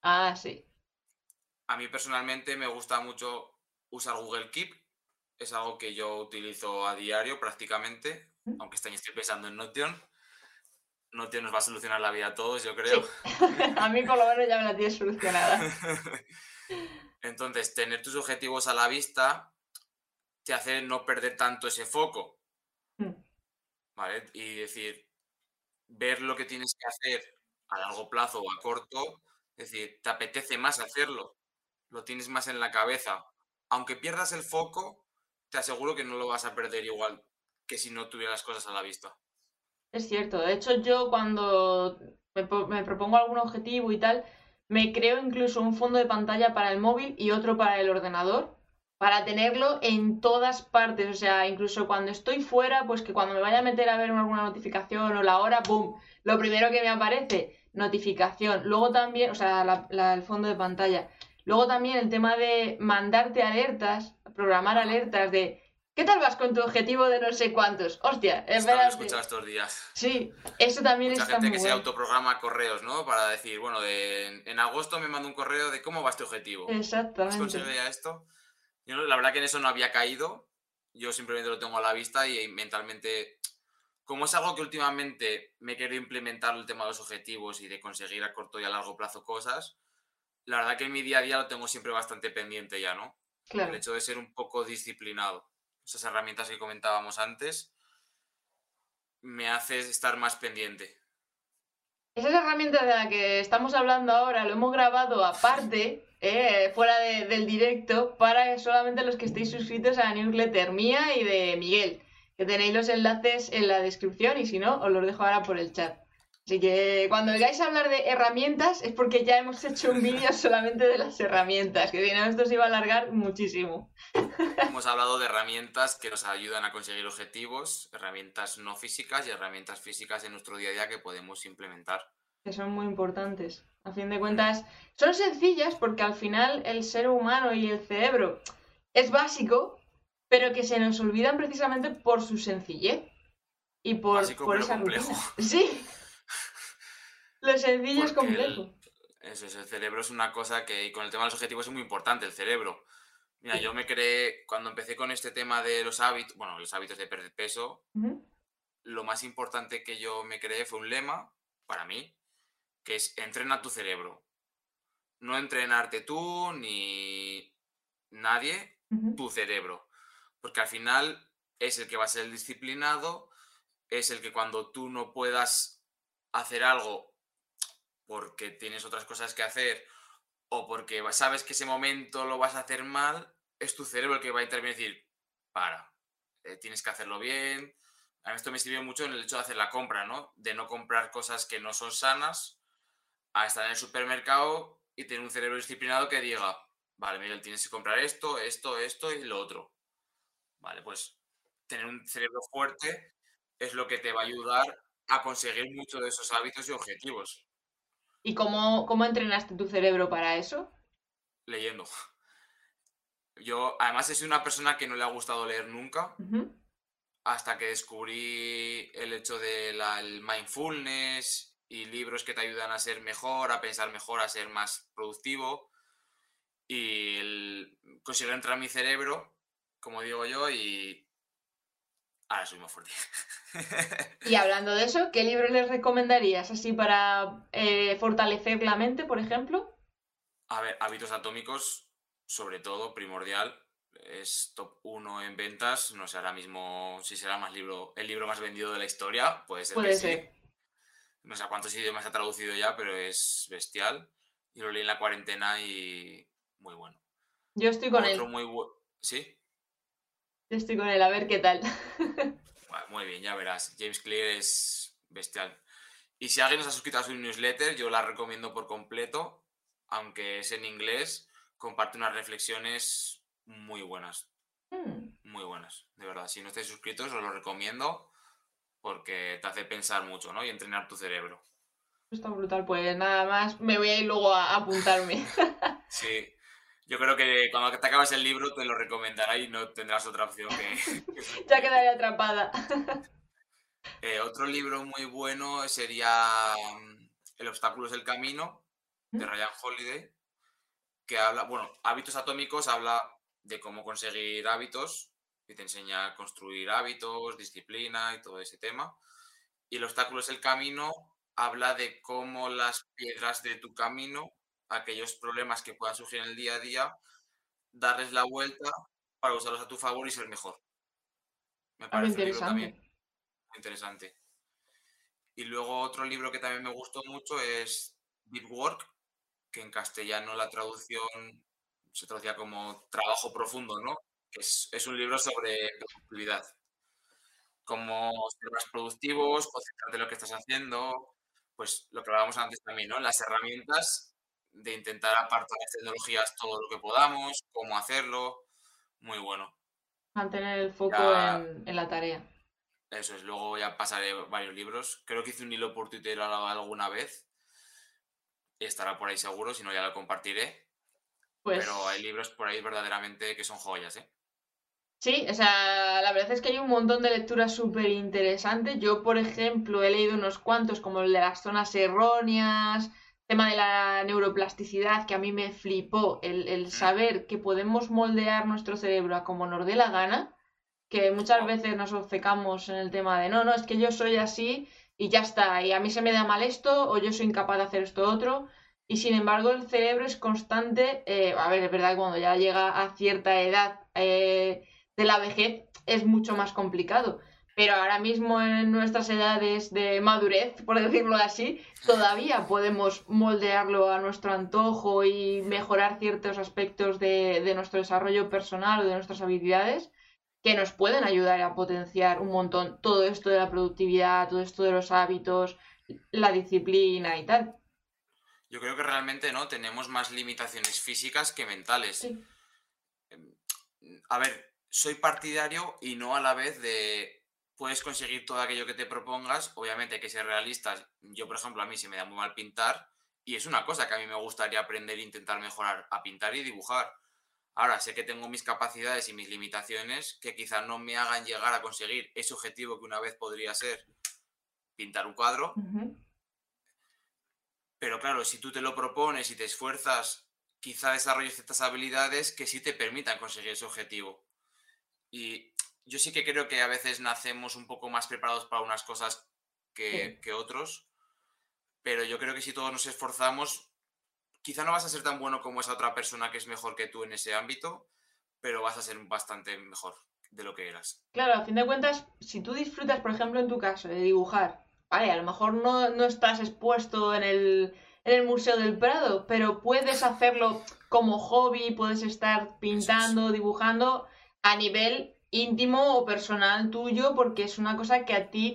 Speaker 1: Ah, sí.
Speaker 2: A mí personalmente me gusta mucho usar Google Keep. Es algo que yo utilizo a diario prácticamente, aunque este año estoy pensando en Notion no te nos va a solucionar la vida a todos, yo creo.
Speaker 1: a mí por lo menos ya me la tienes solucionada.
Speaker 2: Entonces, tener tus objetivos a la vista te hace no perder tanto ese foco. Hmm. ¿Vale? Y decir, ver lo que tienes que hacer a largo plazo o a corto, es decir, te apetece más hacerlo, lo tienes más en la cabeza. Aunque pierdas el foco, te aseguro que no lo vas a perder igual que si no tuvieras cosas a la vista.
Speaker 1: Es cierto, de hecho yo cuando me, propongo algún objetivo y tal, me creo incluso un fondo de pantalla para el móvil y otro para el ordenador, para tenerlo en todas partes, o sea, incluso cuando estoy fuera, pues que cuando me vaya a meter a ver alguna notificación o la hora, ¡boom! Lo primero que me aparece, notificación. Luego también, o sea, el fondo de pantalla. Luego también el tema de mandarte alertas, programar alertas de ¿Qué tal vas con tu objetivo de no sé cuántos? Hostia,
Speaker 2: es verdad. escuchado estos días.
Speaker 1: Sí, eso también
Speaker 2: Mucha gente que se autoprograma correos, ¿no? Para decir, bueno, en agosto me mando un correo de cómo va este objetivo.
Speaker 1: Exactamente. ¿Has
Speaker 2: conseguido ya esto? Yo la verdad que en eso no había caído. Yo simplemente lo tengo a la vista y mentalmente. Como es algo que últimamente me quiero implementar el tema de los objetivos y de conseguir a corto y a largo plazo cosas, la verdad que en mi día a día lo tengo siempre bastante pendiente ya, ¿no?
Speaker 1: Claro.
Speaker 2: El hecho de ser un poco disciplinado esas herramientas que comentábamos antes, me hace estar más pendiente.
Speaker 1: Esas herramientas de las que estamos hablando ahora lo hemos grabado aparte eh, fuera del directo para solamente los que estéis suscritos a la newsletter mía y de Miguel, que tenéis los enlaces en la descripción y si no, os los dejo ahora por el chat. Así que cuando oigáis hablar de herramientas es porque ya hemos hecho un vídeo solamente de las herramientas, que si no esto se iba a alargar muchísimo.
Speaker 2: Hemos hablado de herramientas que nos ayudan a conseguir objetivos, herramientas no físicas y herramientas físicas en nuestro día a día que podemos implementar.
Speaker 1: Que son muy importantes. A fin de cuentas, son sencillas porque al final el ser humano y el cerebro es básico, pero que se nos olvidan precisamente por su sencillez y por, por esa complejo. Sí, lo sencillo es complejo.
Speaker 2: eso es, el cerebro es una cosa que, y con el tema de los objetivos es muy importante, el cerebro. Mira, yo me creé, cuando empecé con este tema de los hábitos, bueno, los hábitos de perder peso, lo más importante que yo me creé fue un lema, para mí, que es entrena tu cerebro. No entrenarte tú ni nadie, tu cerebro. Porque al final es el que va a ser el disciplinado, es el que cuando tú no puedas hacer algo porque tienes otras cosas que hacer o porque sabes que ese momento lo vas a hacer mal, es tu cerebro el que va a intervenir y decir, para, eh, tienes que hacerlo bien. A mí esto me sirvió mucho en el hecho de hacer la compra, ¿no? De no comprar cosas que no son sanas, a estar en el supermercado y tener un cerebro disciplinado que diga, vale, Miguel, tienes que comprar esto, esto, esto y lo otro. Vale, pues tener un cerebro fuerte es lo que te va a ayudar a conseguir muchos de esos hábitos y objetivos.
Speaker 1: ¿Y cómo, cómo entrenaste tu cerebro para eso?
Speaker 2: Leyendo. Yo, además, soy una persona que no le ha gustado leer nunca. Hasta que descubrí el hecho del mindfulness y libros que te ayudan a ser mejor, a pensar mejor, a ser más productivo. Y el, conseguir entrar en mi cerebro, como digo yo, y Ahora soy más fuerte.
Speaker 1: y hablando de eso, ¿qué libro les recomendarías así para eh, fortalecer la mente, por ejemplo?
Speaker 2: A ver, hábitos atómicos, sobre todo, primordial. Es top 1 en ventas. No sé ahora mismo si será más libro, el libro más vendido de la historia. Puede ser. Puede ser. No sé cuántos idiomas ha traducido ya, pero es bestial. Y lo leí en la cuarentena y muy bueno.
Speaker 1: Yo estoy con Otro
Speaker 2: él. Muy ¿Sí?
Speaker 1: estoy con él, a ver qué tal.
Speaker 2: muy bien, ya verás. James Clear es bestial. Y si alguien nos ha suscrito a su newsletter, yo la recomiendo por completo, aunque es en inglés, comparte unas reflexiones muy buenas. Hmm. Muy buenas, de verdad. Si no estáis suscritos, os lo recomiendo porque te hace pensar mucho, ¿no? Y entrenar tu cerebro.
Speaker 1: Está brutal, pues nada más me voy a ir luego a apuntarme.
Speaker 2: sí, yo creo que cuando te acabas el libro te lo recomendará y no tendrás otra opción que...
Speaker 1: ya quedaré atrapada.
Speaker 2: Eh, otro libro muy bueno sería mm, El obstáculo es el camino, de. Ryan Holiday, que habla, bueno, hábitos atómicos habla de cómo conseguir hábitos y te enseña a construir hábitos, disciplina y todo ese tema. Y el obstáculo es el camino habla de cómo las piedras de tu camino aquellos problemas que puedan surgir en el día a día, darles la vuelta para usarlos a tu favor y ser mejor. Me parece interesante. también interesante. Y luego otro libro que también me gustó mucho es Deep Work, que en castellano la traducción se traducía como trabajo profundo, ¿no? Es, es un libro sobre productividad. Cómo ser más productivos, concentrarte en lo que estás haciendo, pues lo que hablábamos antes también, ¿no? Las herramientas de intentar apartar las tecnologías todo lo que podamos, cómo hacerlo. Muy bueno.
Speaker 1: Mantener el foco en, la tarea.
Speaker 2: Eso es, luego ya pasaré varios libros. Creo que hice un hilo por Twitter alguna vez. Estará por ahí seguro, si no ya lo compartiré. Pues... Pero hay libros por ahí verdaderamente que son joyas, ¿eh?
Speaker 1: Sí, o sea, la verdad es que hay un montón de lecturas súper interesantes. Yo, por ejemplo, he leído unos cuantos como el de las zonas erróneas, tema de la neuroplasticidad que a mí me flipó, el, saber que podemos moldear nuestro cerebro a como nos dé la gana, que muchas veces nos obcecamos en el tema de no, no, es que yo soy así y ya está, y a mí se me da mal esto o yo soy incapaz de hacer esto otro. Y sin embargo el cerebro es constante, eh, a ver, es verdad que cuando ya llega a cierta edad eh, de la vejez es mucho más complicado, pero ahora mismo en nuestras edades de madurez, por decirlo así, todavía podemos moldearlo a nuestro antojo y mejorar ciertos aspectos de, de nuestro desarrollo personal o de nuestras habilidades que nos pueden ayudar a potenciar un montón todo esto de la productividad, todo esto de los hábitos, la disciplina y tal.
Speaker 2: Yo creo que realmente no tenemos más limitaciones físicas que mentales.
Speaker 1: Sí.
Speaker 2: A ver, soy partidario y no a la vez de puedes conseguir todo aquello que te propongas. Obviamente hay que ser realistas. Yo, por ejemplo, a mí se me da muy mal pintar y es una cosa que a mí me gustaría aprender e intentar mejorar a pintar y dibujar. Ahora sé que tengo mis capacidades y mis limitaciones que quizás no me hagan llegar a conseguir ese objetivo que una vez podría ser pintar un cuadro, pero claro, si tú te lo propones y te esfuerzas, quizá desarrolles ciertas habilidades que sí te permitan conseguir ese objetivo. Y yo sí que creo que a veces nacemos un poco más preparados para unas cosas que,
Speaker 1: Sí.
Speaker 2: que otros, pero yo creo que si todos nos esforzamos, quizá no vas a ser tan bueno como esa otra persona que es mejor que tú en ese ámbito, pero vas a ser bastante mejor de lo que eras.
Speaker 1: Claro, a fin de cuentas, si tú disfrutas, por ejemplo, en tu caso, de dibujar, vale, a lo mejor no, no estás expuesto en el, en el Museo del Prado, pero puedes hacerlo como hobby, puedes estar pintando, dibujando a nivel íntimo o personal tuyo, porque es una cosa que a ti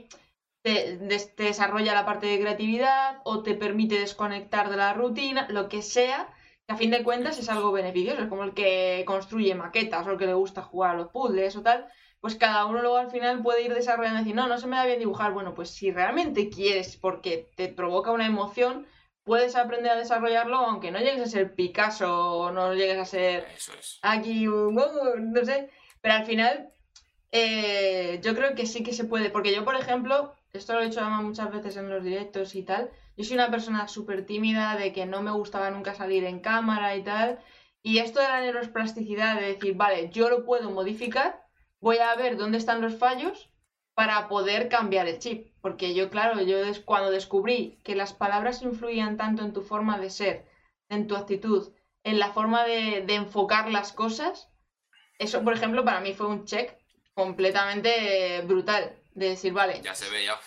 Speaker 1: te, des- te desarrolla la parte de creatividad o te permite desconectar de la rutina, lo que sea, que a fin de cuentas es algo beneficioso, es como el que construye maquetas o el que le gusta jugar a los puzzles o tal, pues cada uno luego al final puede ir desarrollando y decir, no, no se me da bien dibujar, bueno, pues si realmente quieres porque te provoca una emoción, puedes aprender a desarrollarlo aunque no llegues a ser Picasso o no llegues a ser
Speaker 2: Eso es.
Speaker 1: aquí, un- no sé, pero al final eh, yo creo que sí que se puede, porque yo, por ejemplo, esto lo he además muchas veces en los directos y tal, yo soy una persona súper tímida, de que no me gustaba nunca salir en cámara y tal, y esto de la neuroplasticidad, de decir, vale, yo lo puedo modificar, voy a ver dónde están los fallos para poder cambiar el chip, porque yo, claro, yo cuando descubrí que las palabras influían tanto en tu forma de ser, en tu actitud, en la forma de enfocar las cosas, eso, por ejemplo, para mí fue un check completamente brutal. De decir, vale,
Speaker 2: Ya se ve ya.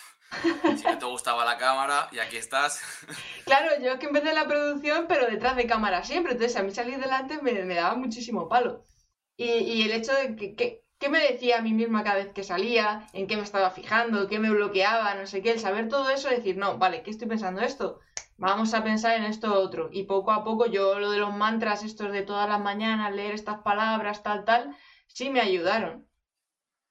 Speaker 2: Si no te gustaba la cámara y aquí estás.
Speaker 1: claro, yo es que empecé la producción, pero detrás de cámara siempre. Entonces, a mí salir delante me, me daba muchísimo palo. Y, y el hecho de que, que- me decía a mí misma cada vez que salía, en qué me estaba fijando, qué me bloqueaba, no sé qué, el saber todo eso, decir, no, vale, ¿qué estoy pensando esto? Vamos a pensar en esto otro. Y poco a poco yo lo de los mantras, estos de todas las mañanas, leer estas palabras, tal, tal, sí me ayudaron.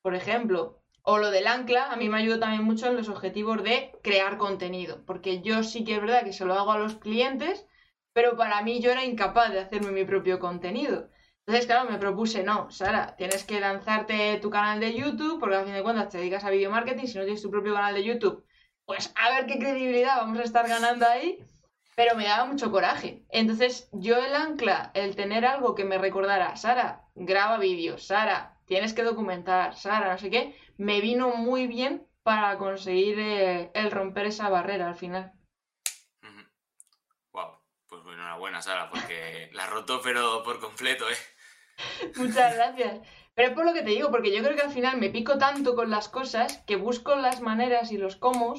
Speaker 1: Por ejemplo, o lo del ancla, a mí me ayudó también mucho en los objetivos de crear contenido, porque yo sí que es verdad que se lo hago a los clientes, pero para mí yo era incapaz de hacerme mi propio contenido. Entonces, claro, me propuse, no, Sara, tienes que lanzarte tu canal de YouTube, porque al fin de cuentas te dedicas a video marketing, si no tienes tu propio canal de YouTube, pues a ver qué credibilidad vamos a estar ganando ahí, pero me daba mucho coraje. Entonces, yo el ancla, el tener algo que me recordara, Sara, graba vídeos, Sara, tienes que documentar, Sara, no sé qué, me vino muy bien para conseguir eh, el romper esa barrera al final.
Speaker 2: Wow. Pues bueno, enhorabuena, Sara, porque la has roto, pero por completo, ¿eh?
Speaker 1: Muchas gracias. Pero es por lo que te digo, porque yo creo que al final me pico tanto con las cosas que busco las maneras y los cómo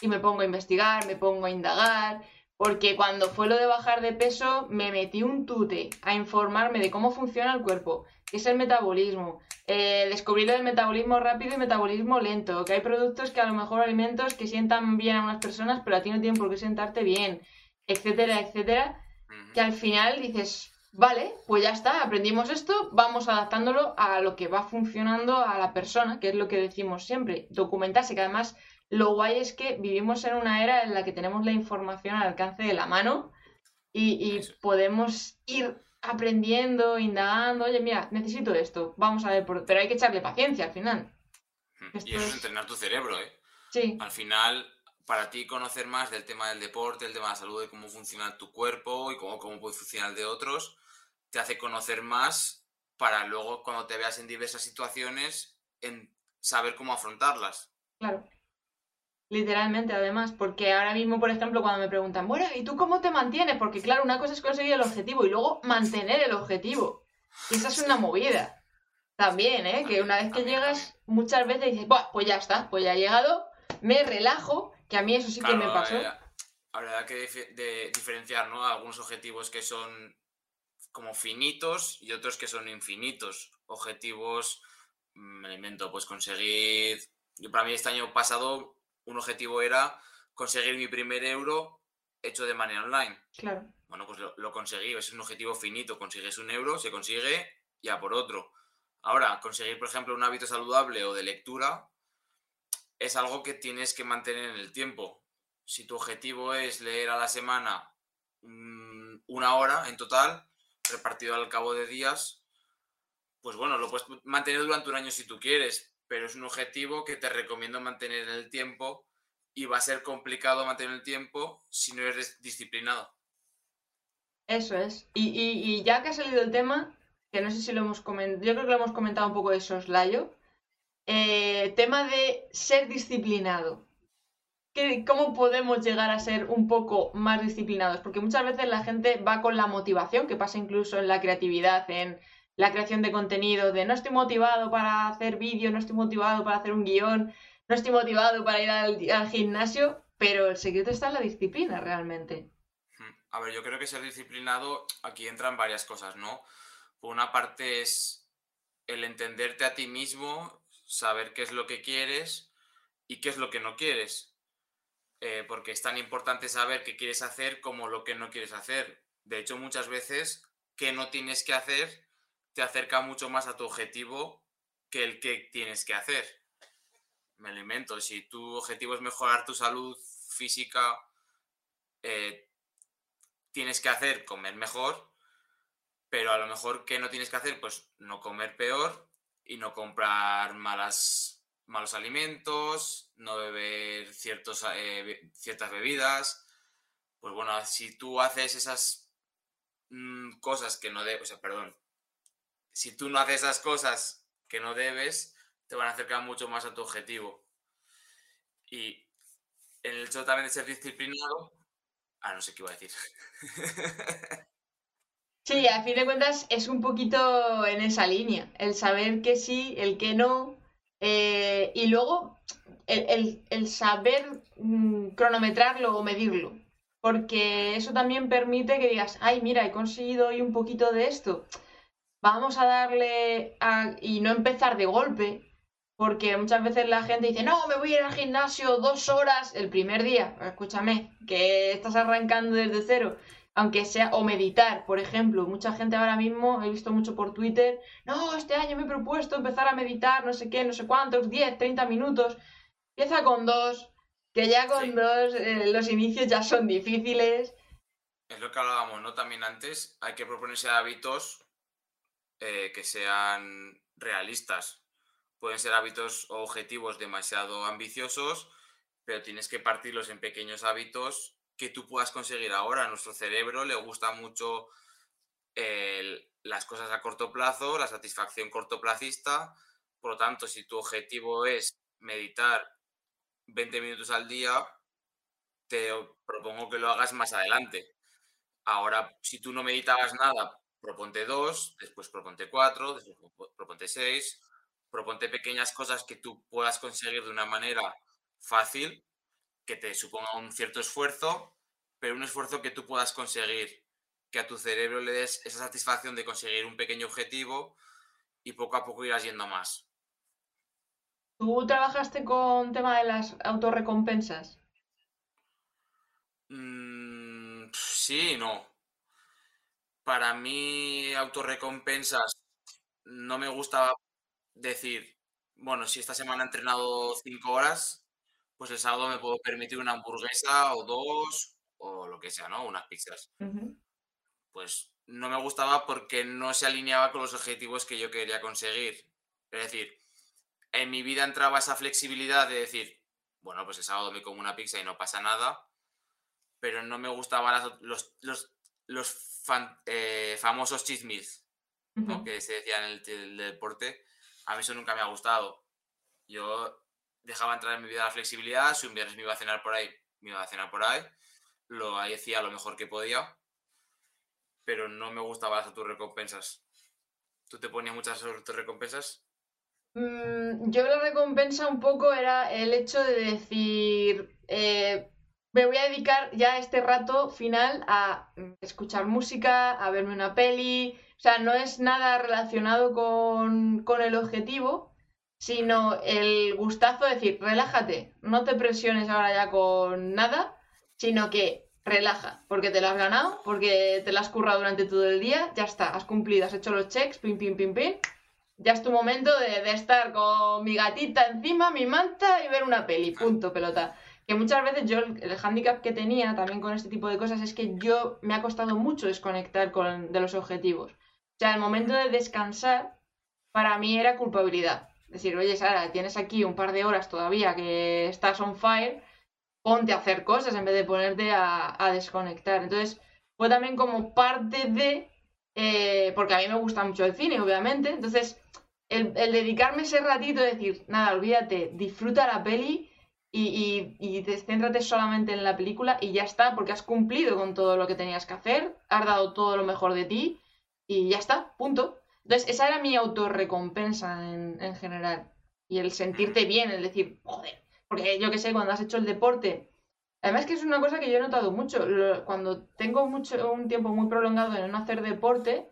Speaker 1: y me pongo a investigar, me pongo a indagar, porque cuando fue lo de bajar de peso me metí un tute a informarme de cómo funciona el cuerpo, qué es el metabolismo, eh, del metabolismo rápido y metabolismo lento, que hay productos que a lo mejor alimentos que sientan bien a unas personas, pero a ti no tienen por qué sentarte bien, etcétera, etcétera que al final dices, vale, pues ya está, aprendimos esto, vamos adaptándolo a lo que va funcionando a la persona, que es lo que decimos siempre, documentarse, que además lo guay es que vivimos en una era en la que tenemos la información al alcance de la mano y, podemos ir aprendiendo, indagando, oye, mira, necesito esto, vamos a ver, por... pero hay que echarle paciencia al final. Esto
Speaker 2: Y eso es
Speaker 1: es-
Speaker 2: entrenar tu cerebro, ¿eh?
Speaker 1: Sí,
Speaker 2: Al final, para ti conocer más del tema del deporte, el tema de la salud, de cómo funciona tu cuerpo y cómo, cómo puede funcionar el de otros, te hace conocer más para luego, cuando te veas en diversas situaciones, en saber cómo afrontarlas.
Speaker 1: Claro. Literalmente, además, porque ahora mismo, por ejemplo, cuando me preguntan, bueno, ¿y tú cómo te mantienes? Porque claro, una cosa es conseguir el objetivo y luego mantener el objetivo. Y esa es una movida. También, ¿eh? Que una vez que llegas, muchas veces dices, Buah, pues ya está, pues ya he llegado, me relajo, que a mí eso sí que me pasó.
Speaker 2: Habrá que de diferenciar, ¿no? Algunos objetivos que son como finitos y otros que son infinitos. Objetivos, mm, me invento, pues conseguir. Yo para mí este año pasado un objetivo era conseguir mi primer euro hecho de manera online.
Speaker 1: Claro.
Speaker 2: Bueno, pues lo, conseguí, es un objetivo finito, consigues un euro, se consigue ya por otro. Ahora, conseguir, por ejemplo, un hábito saludable o de lectura es algo que tienes que mantener en el tiempo. Si tu objetivo es leer a la semana mm, una hora en total, repartido al cabo de días, pues bueno, lo puedes mantener durante un año si tú quieres, pero es un objetivo que te recomiendo mantener en el tiempo y va a ser complicado mantener el tiempo si no eres disciplinado.
Speaker 1: Eso es. Y, ya que ha salido el tema, que no sé si lo hemos comentado, yo creo que lo hemos comentado un poco de soslayo, eh, tema de ser disciplinado. ¿Cómo podemos llegar a ser un poco más disciplinados? Porque muchas veces la gente va con la motivación, que pasa incluso en la creatividad, en la creación de contenido, de no estoy motivado para hacer vídeo, no estoy motivado para hacer un guion, no estoy motivado para ir al gimnasio, pero el secreto está en la disciplina realmente.
Speaker 2: A ver, yo creo que ser disciplinado, aquí entran varias cosas, ¿no? Por una parte es el entenderte a ti mismo, saber qué es lo que quieres y qué es lo que no quieres. Eh, porque es tan importante saber qué quieres hacer como lo que no quieres hacer. De hecho, muchas veces, qué no tienes que hacer te acerca mucho más a tu objetivo que el que tienes que hacer. Me alimento. Si tu objetivo es mejorar tu salud física, eh, tienes que hacer comer mejor, pero a lo mejor que no tienes que hacer, pues no comer peor y no comprar malas, malos alimentos, no beber ciertos, eh, ciertas bebidas. Pues bueno, si tú haces esas mm, cosas que no debes, o sea, perdón, si tú no haces esas cosas que no debes, te van a acercar mucho más a tu objetivo. Y en el hecho también de ser disciplinado, Ah, no sé qué iba a decir.
Speaker 1: Sí, a fin de cuentas es un poquito en esa línea, el saber que sí, el que no, eh, y luego el, saber mm, cronometrarlo o medirlo, porque eso también permite que digas, ay, mira, he conseguido hoy un poquito de esto, vamos a darle a... y no empezar de golpe, porque muchas veces la gente dice, no, me voy a ir al gimnasio dos horas el primer día. Escúchame, que estás arrancando desde cero. Aunque sea, o meditar, por ejemplo. Mucha gente ahora mismo, he visto mucho por Twitter, no, este año me he propuesto empezar a meditar, no sé qué, no sé cuántos, 10, 30 minutos. Empieza con dos, que ya con dos eh, los inicios ya son difíciles.
Speaker 2: Es lo que hablábamos, ¿no? También antes hay que proponerse hábitos eh, que sean realistas pueden ser hábitos o objetivos demasiado ambiciosos, pero tienes que partirlos en pequeños hábitos que tú puedas conseguir ahora. A nuestro cerebro le gusta mucho las cosas a corto plazo, la satisfacción cortoplacista. Por lo tanto, si tu objetivo es meditar 20 minutos al día, te propongo que lo hagas más adelante. Ahora, si tú no meditabas nada, proponte dos, después proponte cuatro, después proponte seis, proponte pequeñas cosas que tú puedas conseguir de una manera fácil, que te suponga un cierto esfuerzo, pero un esfuerzo que tú puedas conseguir, que a tu cerebro le des esa satisfacción de conseguir un pequeño objetivo y poco a poco irás yendo más.
Speaker 1: ¿Tú trabajaste con tema de las autorrecompensas?
Speaker 2: Mm, sí y no. Para mí, autorrecompensas no me gustaba decir, bueno, si esta semana he entrenado cinco horas, pues el sábado me puedo permitir una hamburguesa o dos o lo que sea, ¿no? Unas pizzas. Pues no me gustaba porque no se alineaba con los objetivos que yo quería conseguir. Es decir, en mi vida entraba esa flexibilidad de decir, bueno, pues el sábado me como una pizza y no pasa nada, pero no me gustaban los, los, eh, famosos chismes que se decían en el deporte a mí eso nunca me ha gustado. Yo dejaba entrar en mi vida la flexibilidad, si un viernes me iba a cenar por ahí, me iba a cenar por ahí, lo hacía lo mejor que podía, pero no me gustaban las recompensas. ¿Tú te ponías muchas recompensas?
Speaker 1: Mm, yo la recompensa un poco era el hecho de decir, eh, me voy a dedicar ya este rato final a escuchar música, a verme una peli. O sea, no es nada relacionado con, con el objetivo, sino el gustazo de decir, relájate, no te presiones ahora ya con nada, sino que relaja, porque te lo has ganado, porque te lo has currado durante todo el día, ya está, has cumplido, has hecho los checks, pim, pim, pim, pim, ya es tu momento de, estar con mi gatita encima, mi manta y ver una peli, punto, pelota. Que muchas veces yo, el handicap que tenía también con este tipo de cosas es que yo me ha costado mucho desconectar con, de los objetivos. O sea, el momento de descansar para mí era culpabilidad. Decir, oye, Sara, tienes aquí un par de horas todavía que estás on fire, ponte a hacer cosas en vez de ponerte a, desconectar. Entonces, fue también como parte de eh, porque a mí me gusta mucho el cine, obviamente. Entonces, el, dedicarme ese ratito, decir, nada, olvídate, disfruta la peli y, y, céntrate solamente en la película y ya está, porque has cumplido con todo lo que tenías que hacer, has dado todo lo mejor de ti y ya está, punto. Entonces, esa era mi autorrecompensa en, en general. Y el sentirte bien, el decir, joder, porque yo que sé, cuando has hecho el deporte Además que es una cosa que yo he notado mucho. Cuando tengo mucho, un tiempo muy prolongado en no hacer deporte,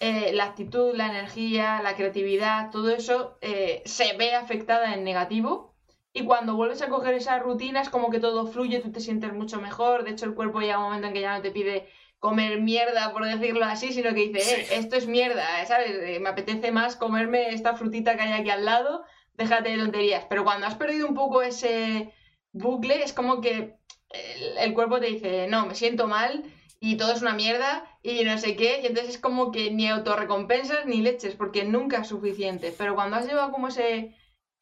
Speaker 1: eh, la actitud, la energía, la creatividad, todo eso eh, se ve afectada en negativo. Y cuando vuelves a coger esas rutinas, como que todo fluye, tú te sientes mucho mejor. De hecho, el cuerpo llega un momento en que ya no te pide comer mierda, por decirlo así, sino que dice, eh, esto es mierda, ¿sabes? me apetece más comerme esta frutita que hay aquí al lado, déjate de tonterías. Pero cuando has perdido un poco ese bucle, es como que el, cuerpo te dice, no, me siento mal y todo es una mierda y no sé qué, y entonces es como que ni autorrecompensas ni leches, porque nunca es suficiente. Pero cuando has llevado como ese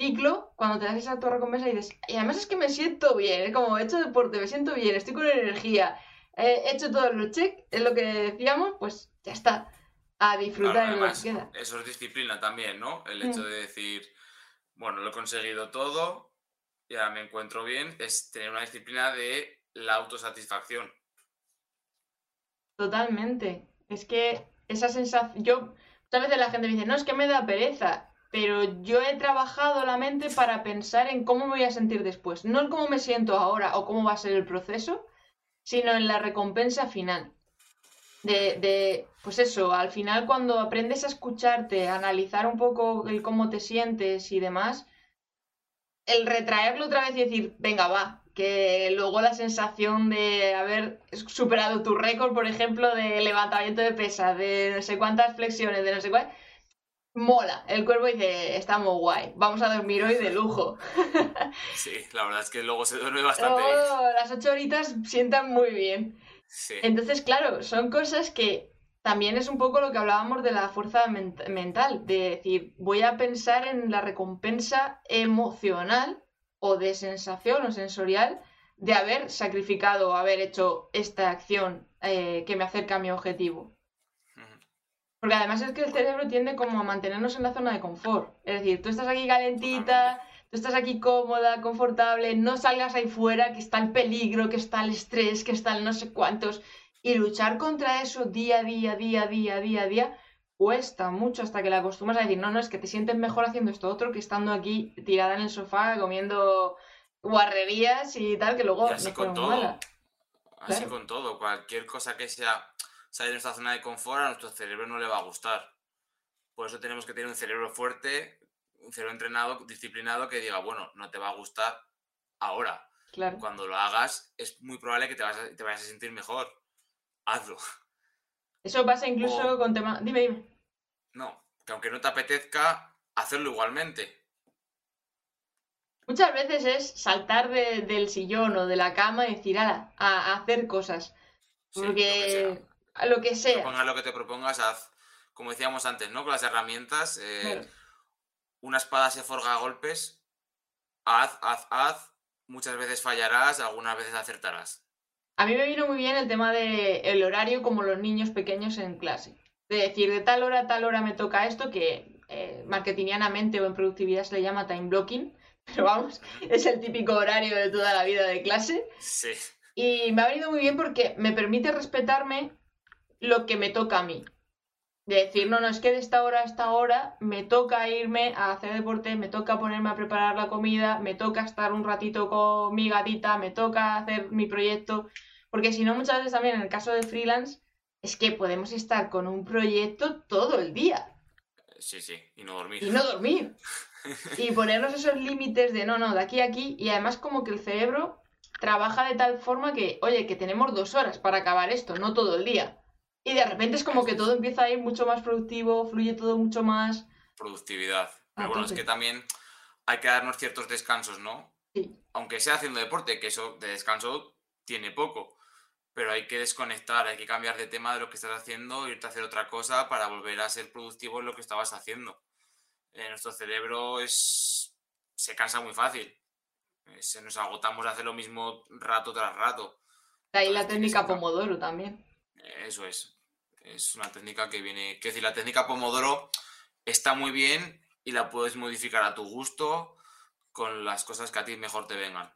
Speaker 1: ciclo, cuando te das esa autorrecompensa y dices, y además es que me siento bien, es como he hecho deporte, me siento bien, estoy con energía, he hecho todos los checks, es lo que decíamos, pues ya está, a disfrutar de lo que queda.
Speaker 2: Eso es disciplina también, ¿no? El hecho mm. de decir, bueno, lo he conseguido todo, ya me encuentro bien, es tener una disciplina de la autosatisfacción.
Speaker 1: Totalmente. Es que esa sensación, yo, tal vez la gente me dice, no, es que me da pereza, pero yo he trabajado la mente para pensar en cómo me voy a sentir después, no en cómo me siento ahora o cómo va a ser el proceso, sino en la recompensa final. De, de, pues eso, al final cuando aprendes a escucharte, a analizar un poco el cómo te sientes y demás, el retraerlo otra vez y decir, venga, va, que luego la sensación de haber superado tu récord, por ejemplo, de levantamiento de pesas, de no sé cuántas flexiones, de no sé cuál, mola. El cuerpo dice, estamos guay, vamos a dormir hoy de lujo.
Speaker 2: Sí, la verdad es que luego se duerme bastante.
Speaker 1: las ocho horitas sientan muy bien. Sí. Entonces, claro, son cosas que también es un poco lo que hablábamos de la fuerza mental, de decir, voy a pensar en la recompensa emocional o de sensación o sensorial de haber sacrificado o haber hecho esta acción eh, que me acerca a mi objetivo. Porque además es que el cerebro tiende como a mantenernos en la zona de confort. Es decir, tú estás aquí calentita, tú estás aquí cómoda, confortable, no salgas ahí fuera, que está el peligro, que está el estrés, que está el no sé cuántos. Y luchar contra eso día a día, día a día, día a día, cuesta mucho hasta que la acostumbras a decir, no, no, es que te sientes mejor haciendo esto otro que estando aquí tirada en el sofá comiendo guarrerías y tal, que luego...
Speaker 2: así con todo. Así con todo. Cualquier cosa que sea salir de nuestra zona de confort a nuestro cerebro no le va a gustar. Por eso tenemos que tener un cerebro fuerte, un cerebro entrenado, disciplinado, que diga, bueno, no te va a gustar ahora. Claro. Cuando lo hagas, es muy probable que te, te vayas a sentir mejor hazlo.
Speaker 1: Eso pasa incluso con temas... Dime, dime.
Speaker 2: No, que aunque no te apetezca, hacerlo igualmente.
Speaker 1: Muchas veces es saltar del sillón o de la cama y decir, a, hacer cosas. Porque a lo que sea.
Speaker 2: Ponga lo que te propongas, haz, como decíamos antes, ¿no? Con las herramientas, eh, una espada se forja a golpes, haz, haz, haz, muchas veces fallarás, algunas veces acertarás.
Speaker 1: A mí me vino muy bien el tema del horario como los niños pequeños en clase. De decir, de tal hora a tal hora me toca esto, que eh, marketingianamente o en productividad se le llama time blocking, pero vamos, es el típico horario de toda la vida de clase.
Speaker 2: Sí.
Speaker 1: Y me ha venido muy bien porque me permite respetarme lo que me toca a mí. De decir, no, no, es que de esta hora a esta hora me toca irme a hacer deporte, me toca ponerme a preparar la comida, me toca estar un ratito con mi gatita, me toca hacer mi proyecto. Porque si no, muchas veces también en el caso de freelance, es que podemos estar con un proyecto todo el día.
Speaker 2: Sí, sí, y no dormir.
Speaker 1: Y no dormir. y ponernos esos límites de no, no, de aquí a aquí. Y además como que el cerebro trabaja de tal forma que, oye, que tenemos dos horas para acabar esto, no todo el día. Y de repente es como que todo empieza a ir mucho más productivo, fluye todo mucho más.
Speaker 2: Productividad. Pero bueno, es que también hay que darnos ciertos descansos, ¿no?
Speaker 1: Sí.
Speaker 2: Aunque sea haciendo deporte, que eso de descanso tiene poco. Pero hay que desconectar, hay que cambiar de tema de lo que estás haciendo, irte a hacer otra cosa para volver a ser productivo en lo que estabas haciendo. Eh, nuestro cerebro es se cansa muy fácil. Eh, se nos agotamos de hacer lo mismo rato tras rato.
Speaker 1: Ahí la técnica Pomodoro también.
Speaker 2: Eso es. Es una técnica que viene. Que decir, la técnica Pomodoro está muy bien y la puedes modificar a tu gusto con las cosas que a ti mejor te vengan.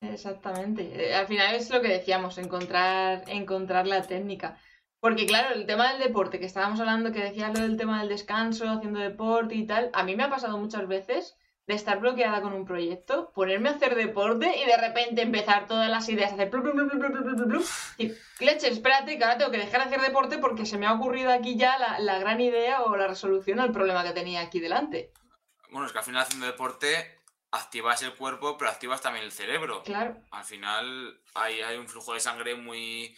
Speaker 1: Exactamente. Eh, al final es lo que decíamos, encontrar, encontrar la técnica. Porque claro, el tema del deporte, que estábamos hablando, que decías lo del tema del descanso, haciendo deporte y tal, a mí me ha pasado muchas veces de estar bloqueada con un proyecto, ponerme a hacer deporte y de repente empezar todas las ideas, hacer plum, plum, plum, plum, plum, y leche, espérate que ahora tengo que dejar de hacer deporte porque se me ha ocurrido aquí ya la, la gran idea o la resolución al problema que tenía aquí delante.
Speaker 2: Bueno, es que al final haciendo deporte activas el cuerpo, pero activas también el cerebro.
Speaker 1: Claro.
Speaker 2: Al final hay, hay un flujo de sangre muy,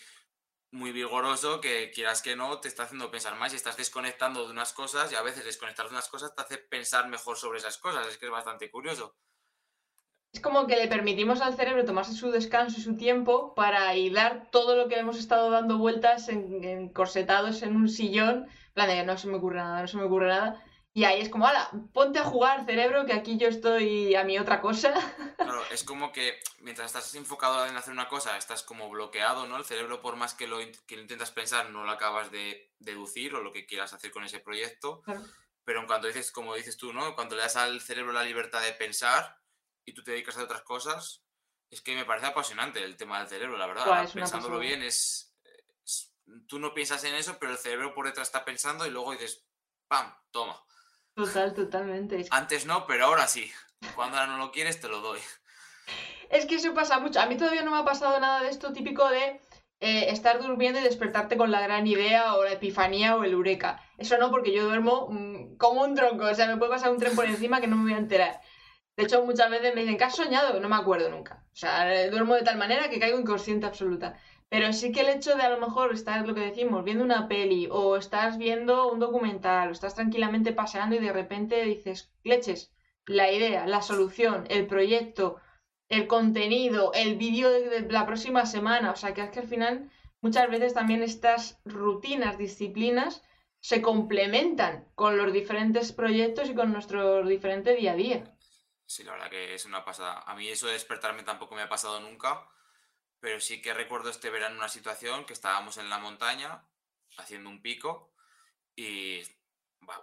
Speaker 2: muy vigoroso que quieras que no te está haciendo pensar más y estás desconectando de unas cosas y a veces desconectar de unas cosas te hace pensar mejor sobre esas cosas. Es que es bastante curioso.
Speaker 1: Es como que le permitimos al cerebro tomarse su descanso y su tiempo para hilar todo lo que hemos estado dando vueltas en, en corsetados en un sillón. En plan de no se me ocurre nada, no se me ocurre nada. Y ahí es como, ala, ponte a jugar, cerebro, que aquí yo estoy a mi otra cosa.
Speaker 2: Claro, es como que mientras estás enfocado en hacer una cosa, estás como bloqueado, ¿no? El cerebro, por más que lo, que lo intentas pensar, no lo acabas de deducir o lo que quieras hacer con ese proyecto.
Speaker 1: Claro.
Speaker 2: Pero en cuanto dices, como dices tú, ¿no? Cuando le das al cerebro la libertad de pensar y tú te dedicas a otras cosas, es que me parece apasionante el tema del cerebro, la verdad.
Speaker 1: Una
Speaker 2: Pensándolo bien, es, es- Tú no piensas en eso, pero el cerebro por detrás está pensando y luego dices, ¡pam! Toma.
Speaker 1: Total, totalmente. Es,
Speaker 2: Antes no, pero ahora sí. Cuando ahora no lo quieres, te lo doy.
Speaker 1: es que eso pasa mucho. A mí todavía no me ha pasado nada de esto típico de eh, estar durmiendo y despertarte con la gran idea o la epifanía o el eureka. Eso no, porque yo duermo mm, como un tronco. O sea, me puede pasar un tren por encima que no me voy a enterar. De hecho, muchas veces me dicen, ¿qué has soñado? No me acuerdo nunca. O sea, duermo de tal manera que caigo inconsciente absoluta. Pero sí que el hecho de a lo mejor estar, lo que decimos, viendo una peli o estás viendo un documental o estás tranquilamente paseando y de repente dices, leches, la idea, la solución, el proyecto, el contenido, el vídeo de, la próxima semana. O sea, que es que al final muchas veces también estas rutinas, disciplinas, se complementan con los diferentes proyectos y con nuestro diferente día a día.
Speaker 2: Sí, la verdad que es una pasada. A mí eso de despertarme tampoco me ha pasado nunca, pero sí que recuerdo este verano una situación que estábamos en la montaña haciendo un pico y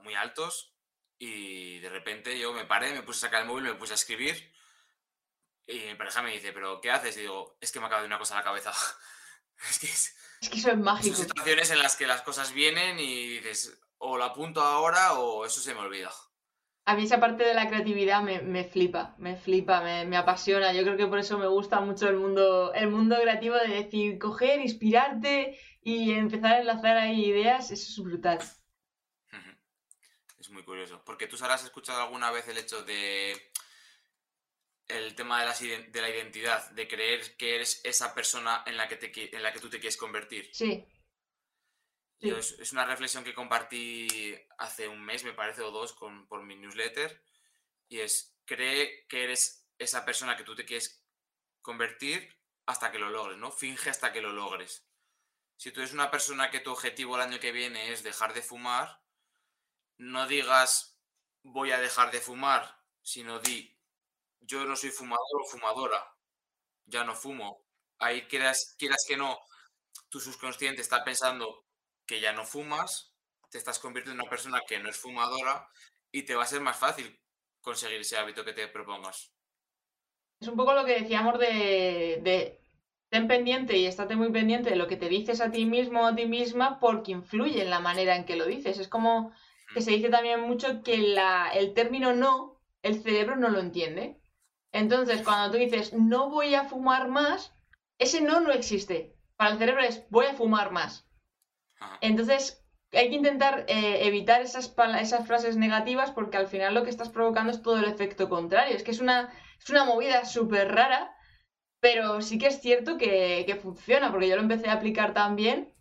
Speaker 2: muy altos y de repente yo me paré, me puse a sacar el móvil, me puse a escribir y mi pareja me dice, ¿pero qué haces? Y digo, es que me acaba de una cosa a la cabeza. es que es-
Speaker 1: Es que eso es
Speaker 2: son
Speaker 1: mágico.
Speaker 2: situaciones en las que las cosas vienen y dices, o lo apunto ahora o eso se me olvida.
Speaker 1: A mí esa parte de la creatividad me, me flipa, me flipa, me, me apasiona. Yo creo que por eso me gusta mucho el mundo, el mundo creativo de decir, coger, inspirarte y empezar a enlazar ahí ideas, eso es brutal.
Speaker 2: Es muy curioso. Porque tú habrás escuchado alguna vez el hecho de el tema de, las iden- de la identidad, de creer que eres esa persona en la que, te, en la que tú te quieres convertir.
Speaker 1: Sí,
Speaker 2: Es, es una reflexión que compartí hace un mes, me parece, o dos, con, por mi newsletter. Y es, cree que eres esa persona que tú te quieres convertir hasta que lo logres, ¿no? Finge hasta que lo logres. Si tú eres una persona que tu objetivo el año que viene es dejar de fumar, no digas voy a dejar de fumar, sino di yo no soy fumador o fumadora, ya no fumo. Ahí quieras, quieras que no, tu subconsciente está pensando que ya no fumas, te estás convirtiendo en una persona que no es fumadora y te va a ser más fácil conseguir ese hábito que te propongas.
Speaker 1: es un poco lo que decíamos de, de ten pendiente y estate muy pendiente de lo que te dices a ti mismo o a ti misma porque influye en la manera en que lo dices. Es como que se dice también mucho que la, el término no, el cerebro no lo entiende. Entonces, cuando tú dices no voy a fumar más, ese no no existe. Para el cerebro es voy a fumar más. Entonces, hay que intentar eh, evitar esas, esas frases negativas porque al final lo que estás provocando es todo el efecto contrario. Es que es una, es una movida súper rara, pero sí que es cierto que, que, funciona, porque yo lo empecé a aplicar también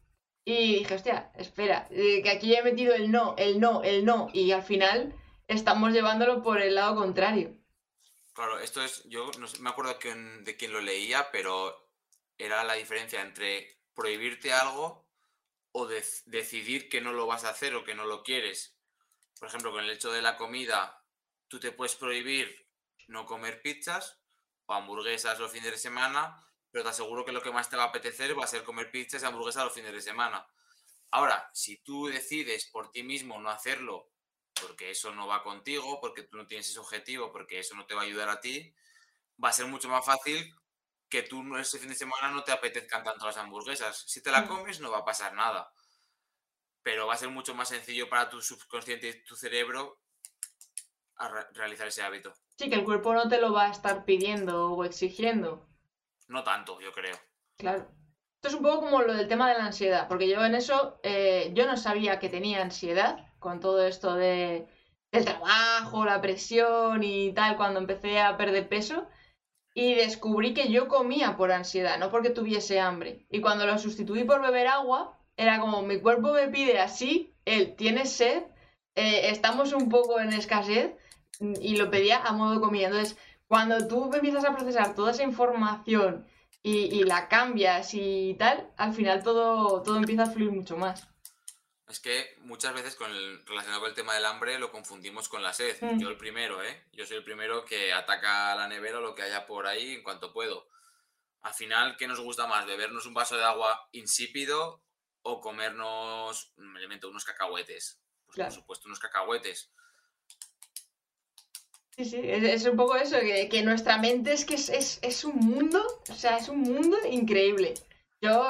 Speaker 1: y dije, hostia, espera, eh, que aquí he metido el no, el no, el no, y al final estamos llevándolo por el lado contrario.
Speaker 2: Claro, esto es, yo no me acuerdo de quién lo leía, pero era la diferencia entre prohibirte algo o decidir que no lo vas a hacer o que no lo quieres. Por ejemplo, con el hecho de la comida, tú te puedes prohibir no comer pizzas o hamburguesas los fines de semana, pero te aseguro que lo que más te va a apetecer va a ser comer pizzas y hamburguesas los fines de semana. Ahora, si tú decides por ti mismo no hacerlo porque eso no va contigo, porque tú no tienes ese objetivo, porque eso no te va a ayudar a ti, va a ser mucho más fácil que tú ese fin de semana no te apetezcan tanto las hamburguesas. Si te la mm. comes no va a pasar nada, pero va a ser mucho más sencillo para tu subconsciente y tu cerebro realizar ese hábito.
Speaker 1: Sí, que el cuerpo no te lo va a estar pidiendo o exigiendo.
Speaker 2: No tanto, yo creo.
Speaker 1: Claro. Esto es un poco como lo del tema de la ansiedad, porque yo en eso, eh, yo no sabía que tenía ansiedad con todo esto de, del trabajo, la presión y tal, cuando empecé a perder peso. Y descubrí que yo comía por ansiedad, no porque tuviese hambre. Y cuando lo sustituí por beber agua, era como mi cuerpo me pide así, él tiene sed, eh, estamos un poco en escasez y lo pedía a modo comida. Entonces, cuando tú empiezas a procesar toda esa información y, la cambias y tal, al final todo, todo empieza a fluir mucho más.
Speaker 2: Es que muchas veces con el, relacionado con el tema del hambre lo confundimos con la sed. Mm. Yo el primero, ¿eh? Yo soy el primero que ataca a la nevera o lo que haya por ahí en cuanto puedo. Al final, ¿qué nos gusta más? ¿Bebernos un vaso de agua insípido o comernos, me elemento, unos cacahuetes? Pues por supuesto, unos cacahuetes.
Speaker 1: Sí, sí, es, un poco eso, que, nuestra mente es que es, un mundo, o sea, es un mundo increíble. Yo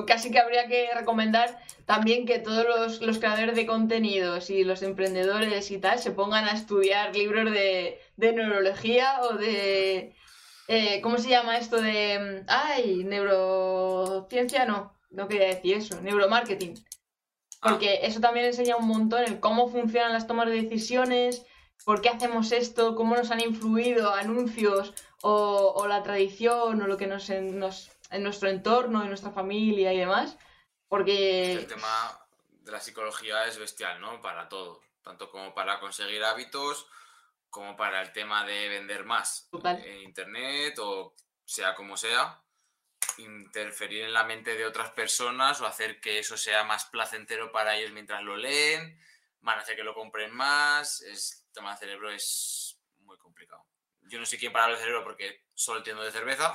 Speaker 1: eh, casi que habría que recomendar también que todos los, creadores de contenidos y los emprendedores y tal se pongan a estudiar libros de, neurología o de... Eh, ¿Cómo se llama esto de... ¡Ay! Neurociencia, no, no quería decir eso, neuromarketing. Porque eso también enseña un montón en cómo funcionan las tomas de decisiones, por qué hacemos esto, cómo nos han influido anuncios o, la tradición o lo que nos, en, nuestro entorno, en nuestra familia y demás. Porque...
Speaker 2: El tema de la psicología es bestial, ¿no? Para todo. Tanto como para conseguir hábitos, como para el tema de vender más en Internet o sea como sea. Interferir en la mente de otras personas o hacer que eso sea más placentero para ellos mientras lo leen, van a hacer que lo compren más. Es tema de cerebro es muy complicado. Yo no sé quién para el cerebro porque solo entiendo de cerveza.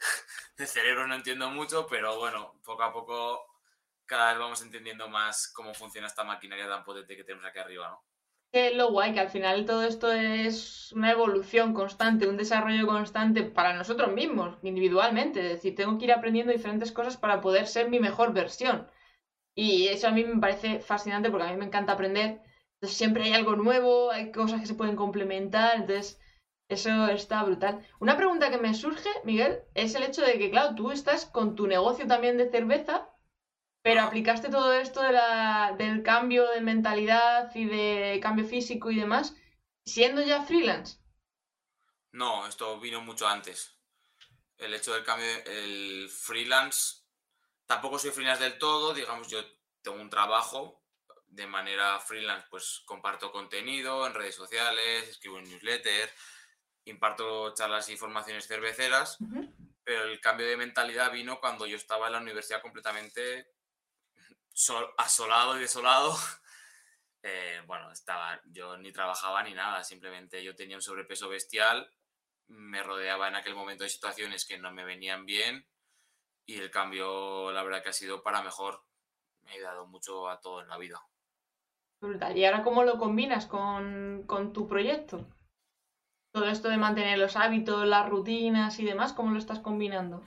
Speaker 2: de cerebro no entiendo mucho, pero bueno, poco a poco cada vez vamos entendiendo más cómo funciona esta maquinaria tan potente que tenemos aquí arriba, ¿no?
Speaker 1: Es lo guay, que al final todo esto es una evolución constante, un desarrollo constante para nosotros mismos, individualmente. Es decir, tengo que ir aprendiendo diferentes cosas para poder ser mi mejor versión. Y eso a mí me parece fascinante porque a mí me encanta aprender entonces siempre hay algo nuevo, hay cosas que se pueden complementar, entonces eso está brutal. Una pregunta que me surge, Miguel, es el hecho de que, claro, tú estás con tu negocio también de cerveza, pero aplicaste todo esto de la, del cambio de mentalidad y de cambio físico y demás, siendo ya freelance.
Speaker 2: No, esto vino mucho antes. El hecho del cambio, el freelance, tampoco soy freelance del todo, digamos, yo tengo un trabajo, de manera freelance, pues comparto contenido en redes sociales, escribo en newsletter, imparto charlas y formaciones cerveceras, pero el cambio de mentalidad vino cuando yo estaba en la universidad completamente asolado y desolado. Eh, bueno, estaba, yo ni trabajaba ni nada, simplemente yo tenía un sobrepeso bestial, me rodeaba en aquel momento de situaciones que no me venían bien y el cambio, la verdad que ha sido para mejor. Me ha ayudado mucho a todo en la vida.
Speaker 1: ¿Y ahora cómo lo combinas con, tu proyecto? Todo esto de mantener los hábitos, las rutinas y demás, ¿cómo lo estás combinando?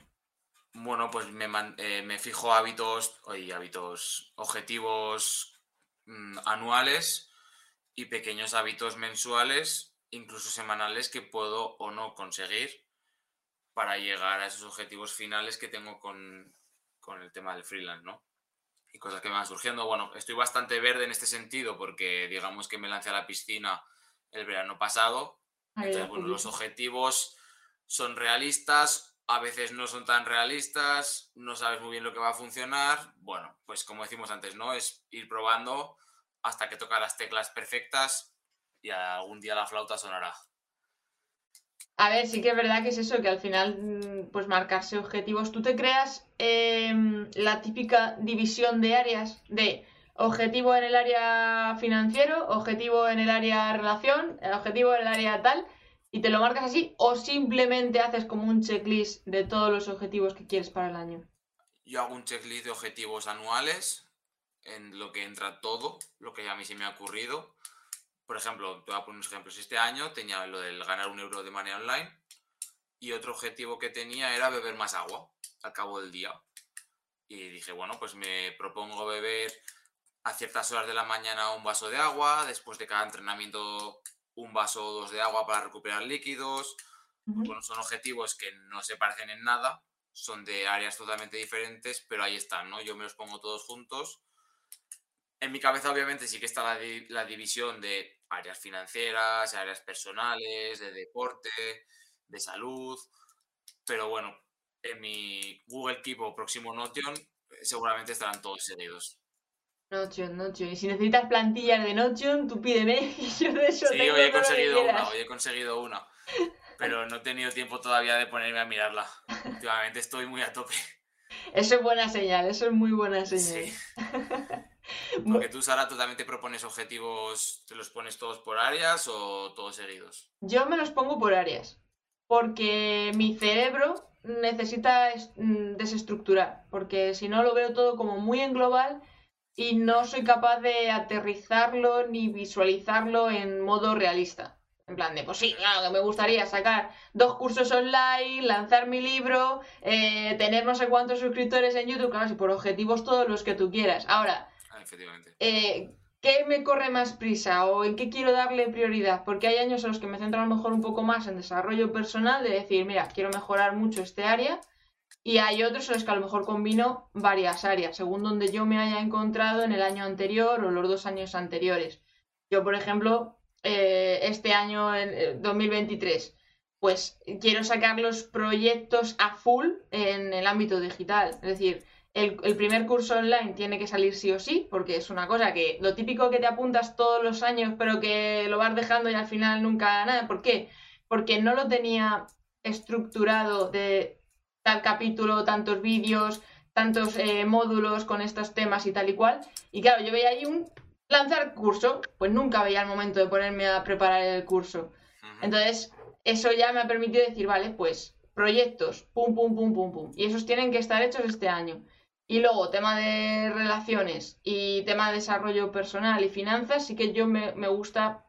Speaker 2: Bueno, pues me, eh, me fijo hábitos, hábitos, objetivos mm, anuales y pequeños hábitos mensuales, incluso semanales, que puedo o no conseguir para llegar a esos objetivos finales que tengo con, con el tema del freelance, ¿no? Y cosas que me van surgiendo. Bueno, estoy bastante verde en este sentido porque digamos que me lancé a la piscina el verano pasado. Entonces, bueno, los objetivos son realistas, a veces no son tan realistas, no sabes muy bien lo que va a funcionar. Bueno, pues como decimos antes, ¿no? Es ir probando hasta que toca las teclas perfectas y algún día la flauta sonará.
Speaker 1: A ver, sí que es verdad que es eso, que al final, mm, pues marcarse objetivos. ¿Tú te creas em, la típica división de áreas de objetivo en el área financiero, objetivo en el área relación, objetivo en el área tal? y te lo marcas así o simplemente haces como un checklist de todos los objetivos que quieres para el año?
Speaker 2: Yo hago un checklist de objetivos anuales en lo que entra todo, lo que a mí se me ha ocurrido. Por ejemplo, te voy a poner unos ejemplos. Este año tenía lo del ganar un euro de manera online y otro objetivo que tenía era beber más agua al cabo del día. Y dije, bueno, pues me propongo beber a ciertas horas de la mañana un vaso de agua, después de cada entrenamiento un vaso o dos de agua para recuperar líquidos. Bueno, son objetivos que no se parecen en nada, son de áreas totalmente diferentes, pero ahí están, ¿no? Yo me los pongo todos juntos. En mi cabeza, obviamente, sí que está la, la división de áreas financieras, áreas personales, de deporte, de salud, pero bueno, en mi Google Keep o próximo Notion eh, seguramente estarán todos seguidos.
Speaker 1: Notion, Notion. Y si necesitas plantillas de Notion, tú pídeme y yo de eso
Speaker 2: Sí, hoy he conseguido una, hoy he conseguido una. Pero no he tenido tiempo todavía de ponerme a mirarla. Últimamente estoy muy a tope.
Speaker 1: Eso es buena señal, eso es muy buena señal. Sí.
Speaker 2: Porque tú, Sara, tú también te propones objetivos, ¿te los pones todos por áreas o todos seguidos?
Speaker 1: Yo me los pongo por áreas. Porque mi cerebro necesita mm, desestructurar. Porque si no lo veo todo como muy en global y no soy capaz de aterrizarlo ni visualizarlo en modo realista. En plan de, pues sí, claro, que me gustaría sacar dos cursos online, lanzar mi libro, eh, tener no sé cuántos suscriptores en YouTube, claro, si por objetivos todos los que tú quieras. Ahora,
Speaker 2: ah,
Speaker 1: eh, ¿qué me corre más prisa o en qué quiero darle prioridad? Porque hay años en los que me centro a lo mejor un poco más en desarrollo personal, de decir, mira, quiero mejorar mucho este área y hay otros en los que a lo mejor combino varias áreas, según donde yo me haya encontrado en el año anterior o los dos años anteriores. Yo, por ejemplo, eh, este año, en 2023, pues quiero sacar los proyectos a full en el ámbito digital. Es decir, el, el, primer curso online tiene que salir sí o sí, porque es una cosa que lo típico que te apuntas todos los años, pero que lo vas dejando y al final nunca nada. ¿Por qué? Porque no lo tenía estructurado de tal capítulo, tantos vídeos, tantos eh, módulos con estos temas y tal y cual. Y claro, yo veía ahí un lanzar curso, pues nunca veía el momento de ponerme a preparar el curso. Entonces, eso ya me ha permitido decir, vale, pues proyectos, pum, pum, pum, pum, pum. Y esos tienen que estar hechos este año. Y luego, tema de relaciones y tema de desarrollo personal y finanzas, sí que yo me, gusta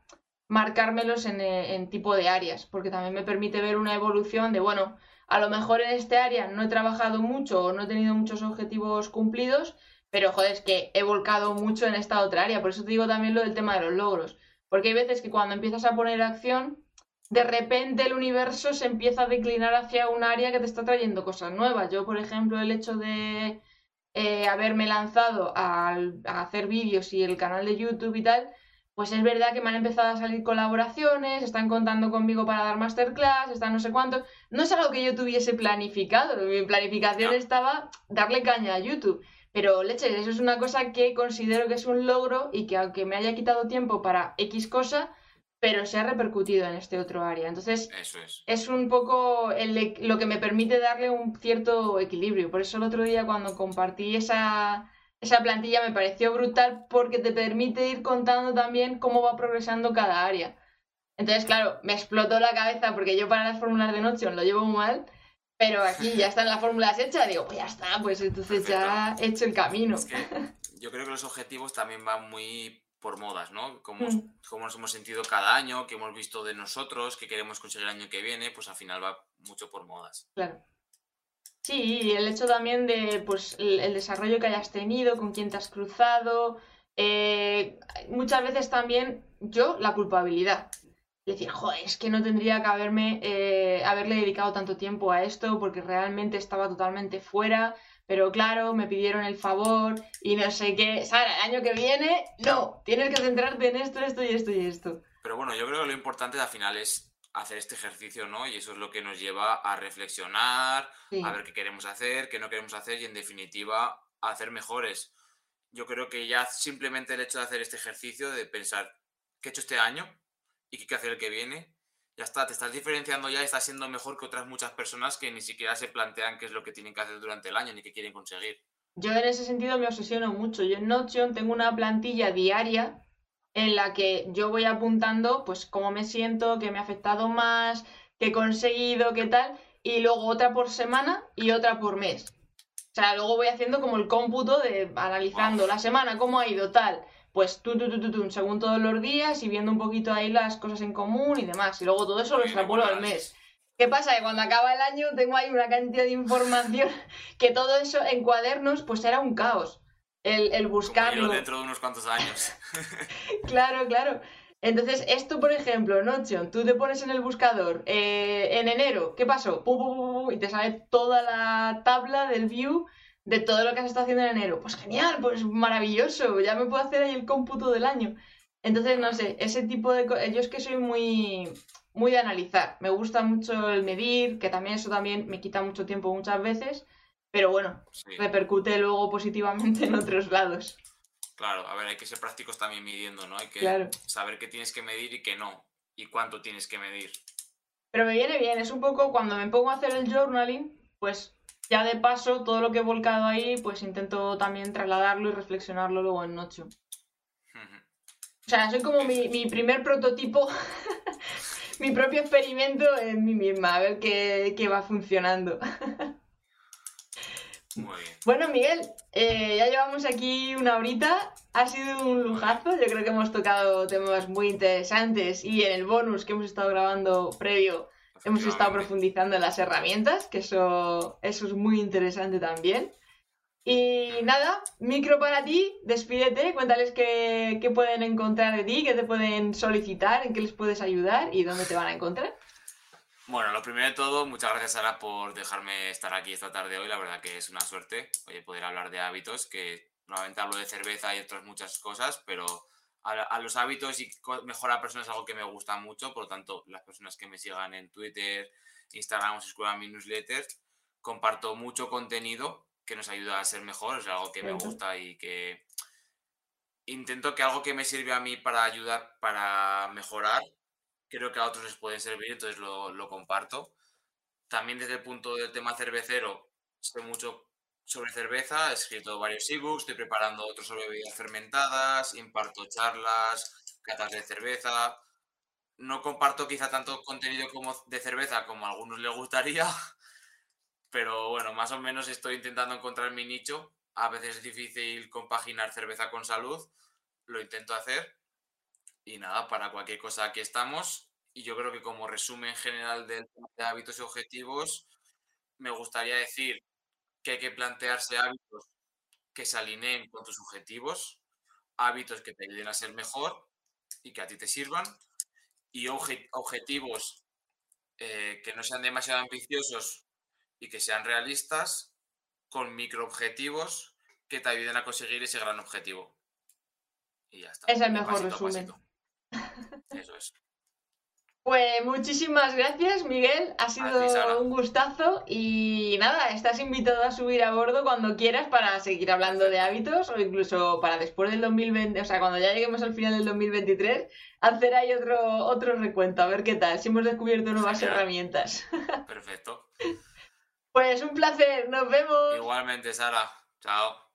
Speaker 1: marcármelos en, en tipo de áreas, porque también me permite ver una evolución de, bueno, a lo mejor en este área no he trabajado mucho o no he tenido muchos objetivos cumplidos, pero joder, es que he volcado mucho en esta otra área. Por eso te digo también lo del tema de los logros. Porque hay veces que cuando empiezas a poner acción, de repente el universo se empieza a declinar hacia un área que te está trayendo cosas nuevas. Yo, por ejemplo, el hecho de eh, haberme lanzado a hacer vídeos y el canal de YouTube y tal, pues es verdad que me han empezado a salir colaboraciones, están contando conmigo para dar masterclass, están no sé cuánto. No es algo que yo tuviese planificado, mi planificación estaba darle caña a YouTube. Pero leche, eso es una cosa que considero que es un logro y que aunque me haya quitado tiempo para X cosa, pero se ha repercutido en este otro área. Entonces, es. un poco lo que me permite darle un cierto equilibrio. Por eso el otro día cuando compartí esa, esa plantilla me pareció brutal porque te permite ir contando también cómo va progresando cada área. Entonces, claro, me explotó la cabeza porque yo para las fórmulas de Notion lo llevo mal, pero aquí ya están las fórmulas hechas, digo, pues ya está, pues entonces ya he hecho el camino.
Speaker 2: yo creo que los objetivos también van muy por modas, ¿no? Como, mm. como nos hemos sentido cada año, que hemos visto de nosotros, que queremos conseguir el año que viene, pues al final va mucho por modas.
Speaker 1: Claro. Sí, el hecho también de pues el, desarrollo que hayas tenido, con quién te has cruzado. Eh, muchas veces también yo la culpabilidad. Decir, joder, es que no tendría que haberme eh, haberle dedicado tanto tiempo a esto porque realmente estaba totalmente fuera. Pero claro, me pidieron el favor y no sé qué. Sara, el año que viene, no, tienes que centrarte en esto, esto y esto y esto.
Speaker 2: Pero bueno, yo creo que lo importante al final es hacer este ejercicio, ¿no? Y eso es lo que nos lleva a reflexionar, a ver qué queremos hacer, qué no queremos hacer y en definitiva a hacer mejores. Yo creo que ya simplemente el hecho de hacer este ejercicio, de pensar qué he hecho este año y qué hay que hacer el que viene, ya está, te estás diferenciando ya, estás siendo mejor que otras muchas personas que ni siquiera se plantean qué es lo que tienen que hacer durante el año ni qué quieren conseguir.
Speaker 1: Yo en ese sentido me obsesiono mucho. Yo en Notion tengo una plantilla diaria en la que yo voy apuntando pues cómo me siento, qué me ha afectado más, qué he conseguido, qué tal, y luego otra por semana y otra por mes. O sea, luego voy haciendo como el cómputo de analizando la semana, cómo ha ido tal. Pues tú, tú, tú, tú, según todos los días y viendo un poquito ahí las cosas en común y demás. Y luego todo eso lo extrapolo al mes. ¿Qué pasa? Que cuando acaba el año tengo ahí una cantidad de información que todo eso en cuadernos pues era un caos el, el buscarlo.
Speaker 2: dentro de unos cuantos años.
Speaker 1: claro, claro. Entonces, esto, por ejemplo, Notion, tú te pones en el buscador eh, en enero, ¿qué pasó? y te sale toda la tabla del view de todo lo que has estado haciendo en enero. Pues genial, pues maravilloso, ya me puedo hacer ahí el cómputo del año. Entonces, no sé, ese tipo de cosas, yo es que soy muy, muy de analizar. Me gusta mucho el medir, que también eso también me quita mucho tiempo muchas veces. Pero bueno, repercute luego positivamente en otros lados.
Speaker 2: Claro, a ver, hay que ser prácticos también midiendo, ¿no? Hay que saber qué tienes que medir y qué no, y cuánto tienes que medir.
Speaker 1: Pero me viene bien, es un poco cuando me pongo a hacer el journaling, pues ya de paso todo lo que he volcado ahí, pues intento también trasladarlo y reflexionarlo luego en noche. O sea, soy como mi, mi primer prototipo, mi propio experimento en mí misma, a ver qué, qué va funcionando. Bueno, Miguel, eh, ya llevamos aquí una horita. Ha sido un lujazo. Yo creo que hemos tocado temas muy interesantes y en el bonus que hemos estado grabando previo hemos estado profundizando en las herramientas, que eso, eso es muy interesante también. Y nada, micro para ti, despídete, cuéntales qué, qué pueden encontrar de ti, qué te pueden solicitar, en qué les puedes ayudar y dónde te van a encontrar.
Speaker 2: Bueno, lo primero de todo, muchas gracias Sara por dejarme estar aquí esta tarde hoy. La verdad que es una suerte oye, poder hablar de hábitos, que normalmente hablo de cerveza y otras muchas cosas, pero a, los hábitos y mejorar personas es algo que me gusta mucho. Por lo tanto, las personas que me sigan en Twitter, Instagram o se escuchan mi newsletter, comparto mucho contenido que nos ayuda a ser mejor. Es algo que me gusta y que intento que algo que me sirve a mí para ayudar, para mejorar, creo que a otros les puede servir, entonces lo, comparto. También desde el punto del tema cervecero, sé mucho sobre cerveza, he escrito varios ebooks, estoy preparando otros sobre bebidas fermentadas, imparto charlas, catas de cerveza. No comparto quizá tanto contenido como de cerveza como a algunos les gustaría, pero bueno, más o menos estoy intentando encontrar mi nicho. A veces es difícil compaginar cerveza con salud, lo intento hacer y nada, para cualquier cosa aquí estamos. Y yo creo que como resumen general del tema de hábitos y objetivos, me gustaría decir que hay que plantearse hábitos que se alineen con tus objetivos, hábitos que te ayuden a ser mejor y que a ti te sirvan, y objetivos eh, que no sean demasiado ambiciosos y que sean realistas, con microobjetivos que te ayuden a conseguir ese gran objetivo. Y ya está.
Speaker 1: Es el mejor resumen.
Speaker 2: Eso es.
Speaker 1: Pues muchísimas gracias, Miguel. Ha sido un gustazo y nada, estás invitado a subir a bordo cuando quieras para seguir hablando de hábitos o incluso para después del 2020, o sea, cuando ya lleguemos al final del 2023, hacer ahí otro, otro recuento, a ver qué tal, si hemos descubierto nuevas herramientas.
Speaker 2: Perfecto.
Speaker 1: Pues un placer, nos vemos.
Speaker 2: Igualmente, Sara. Chao.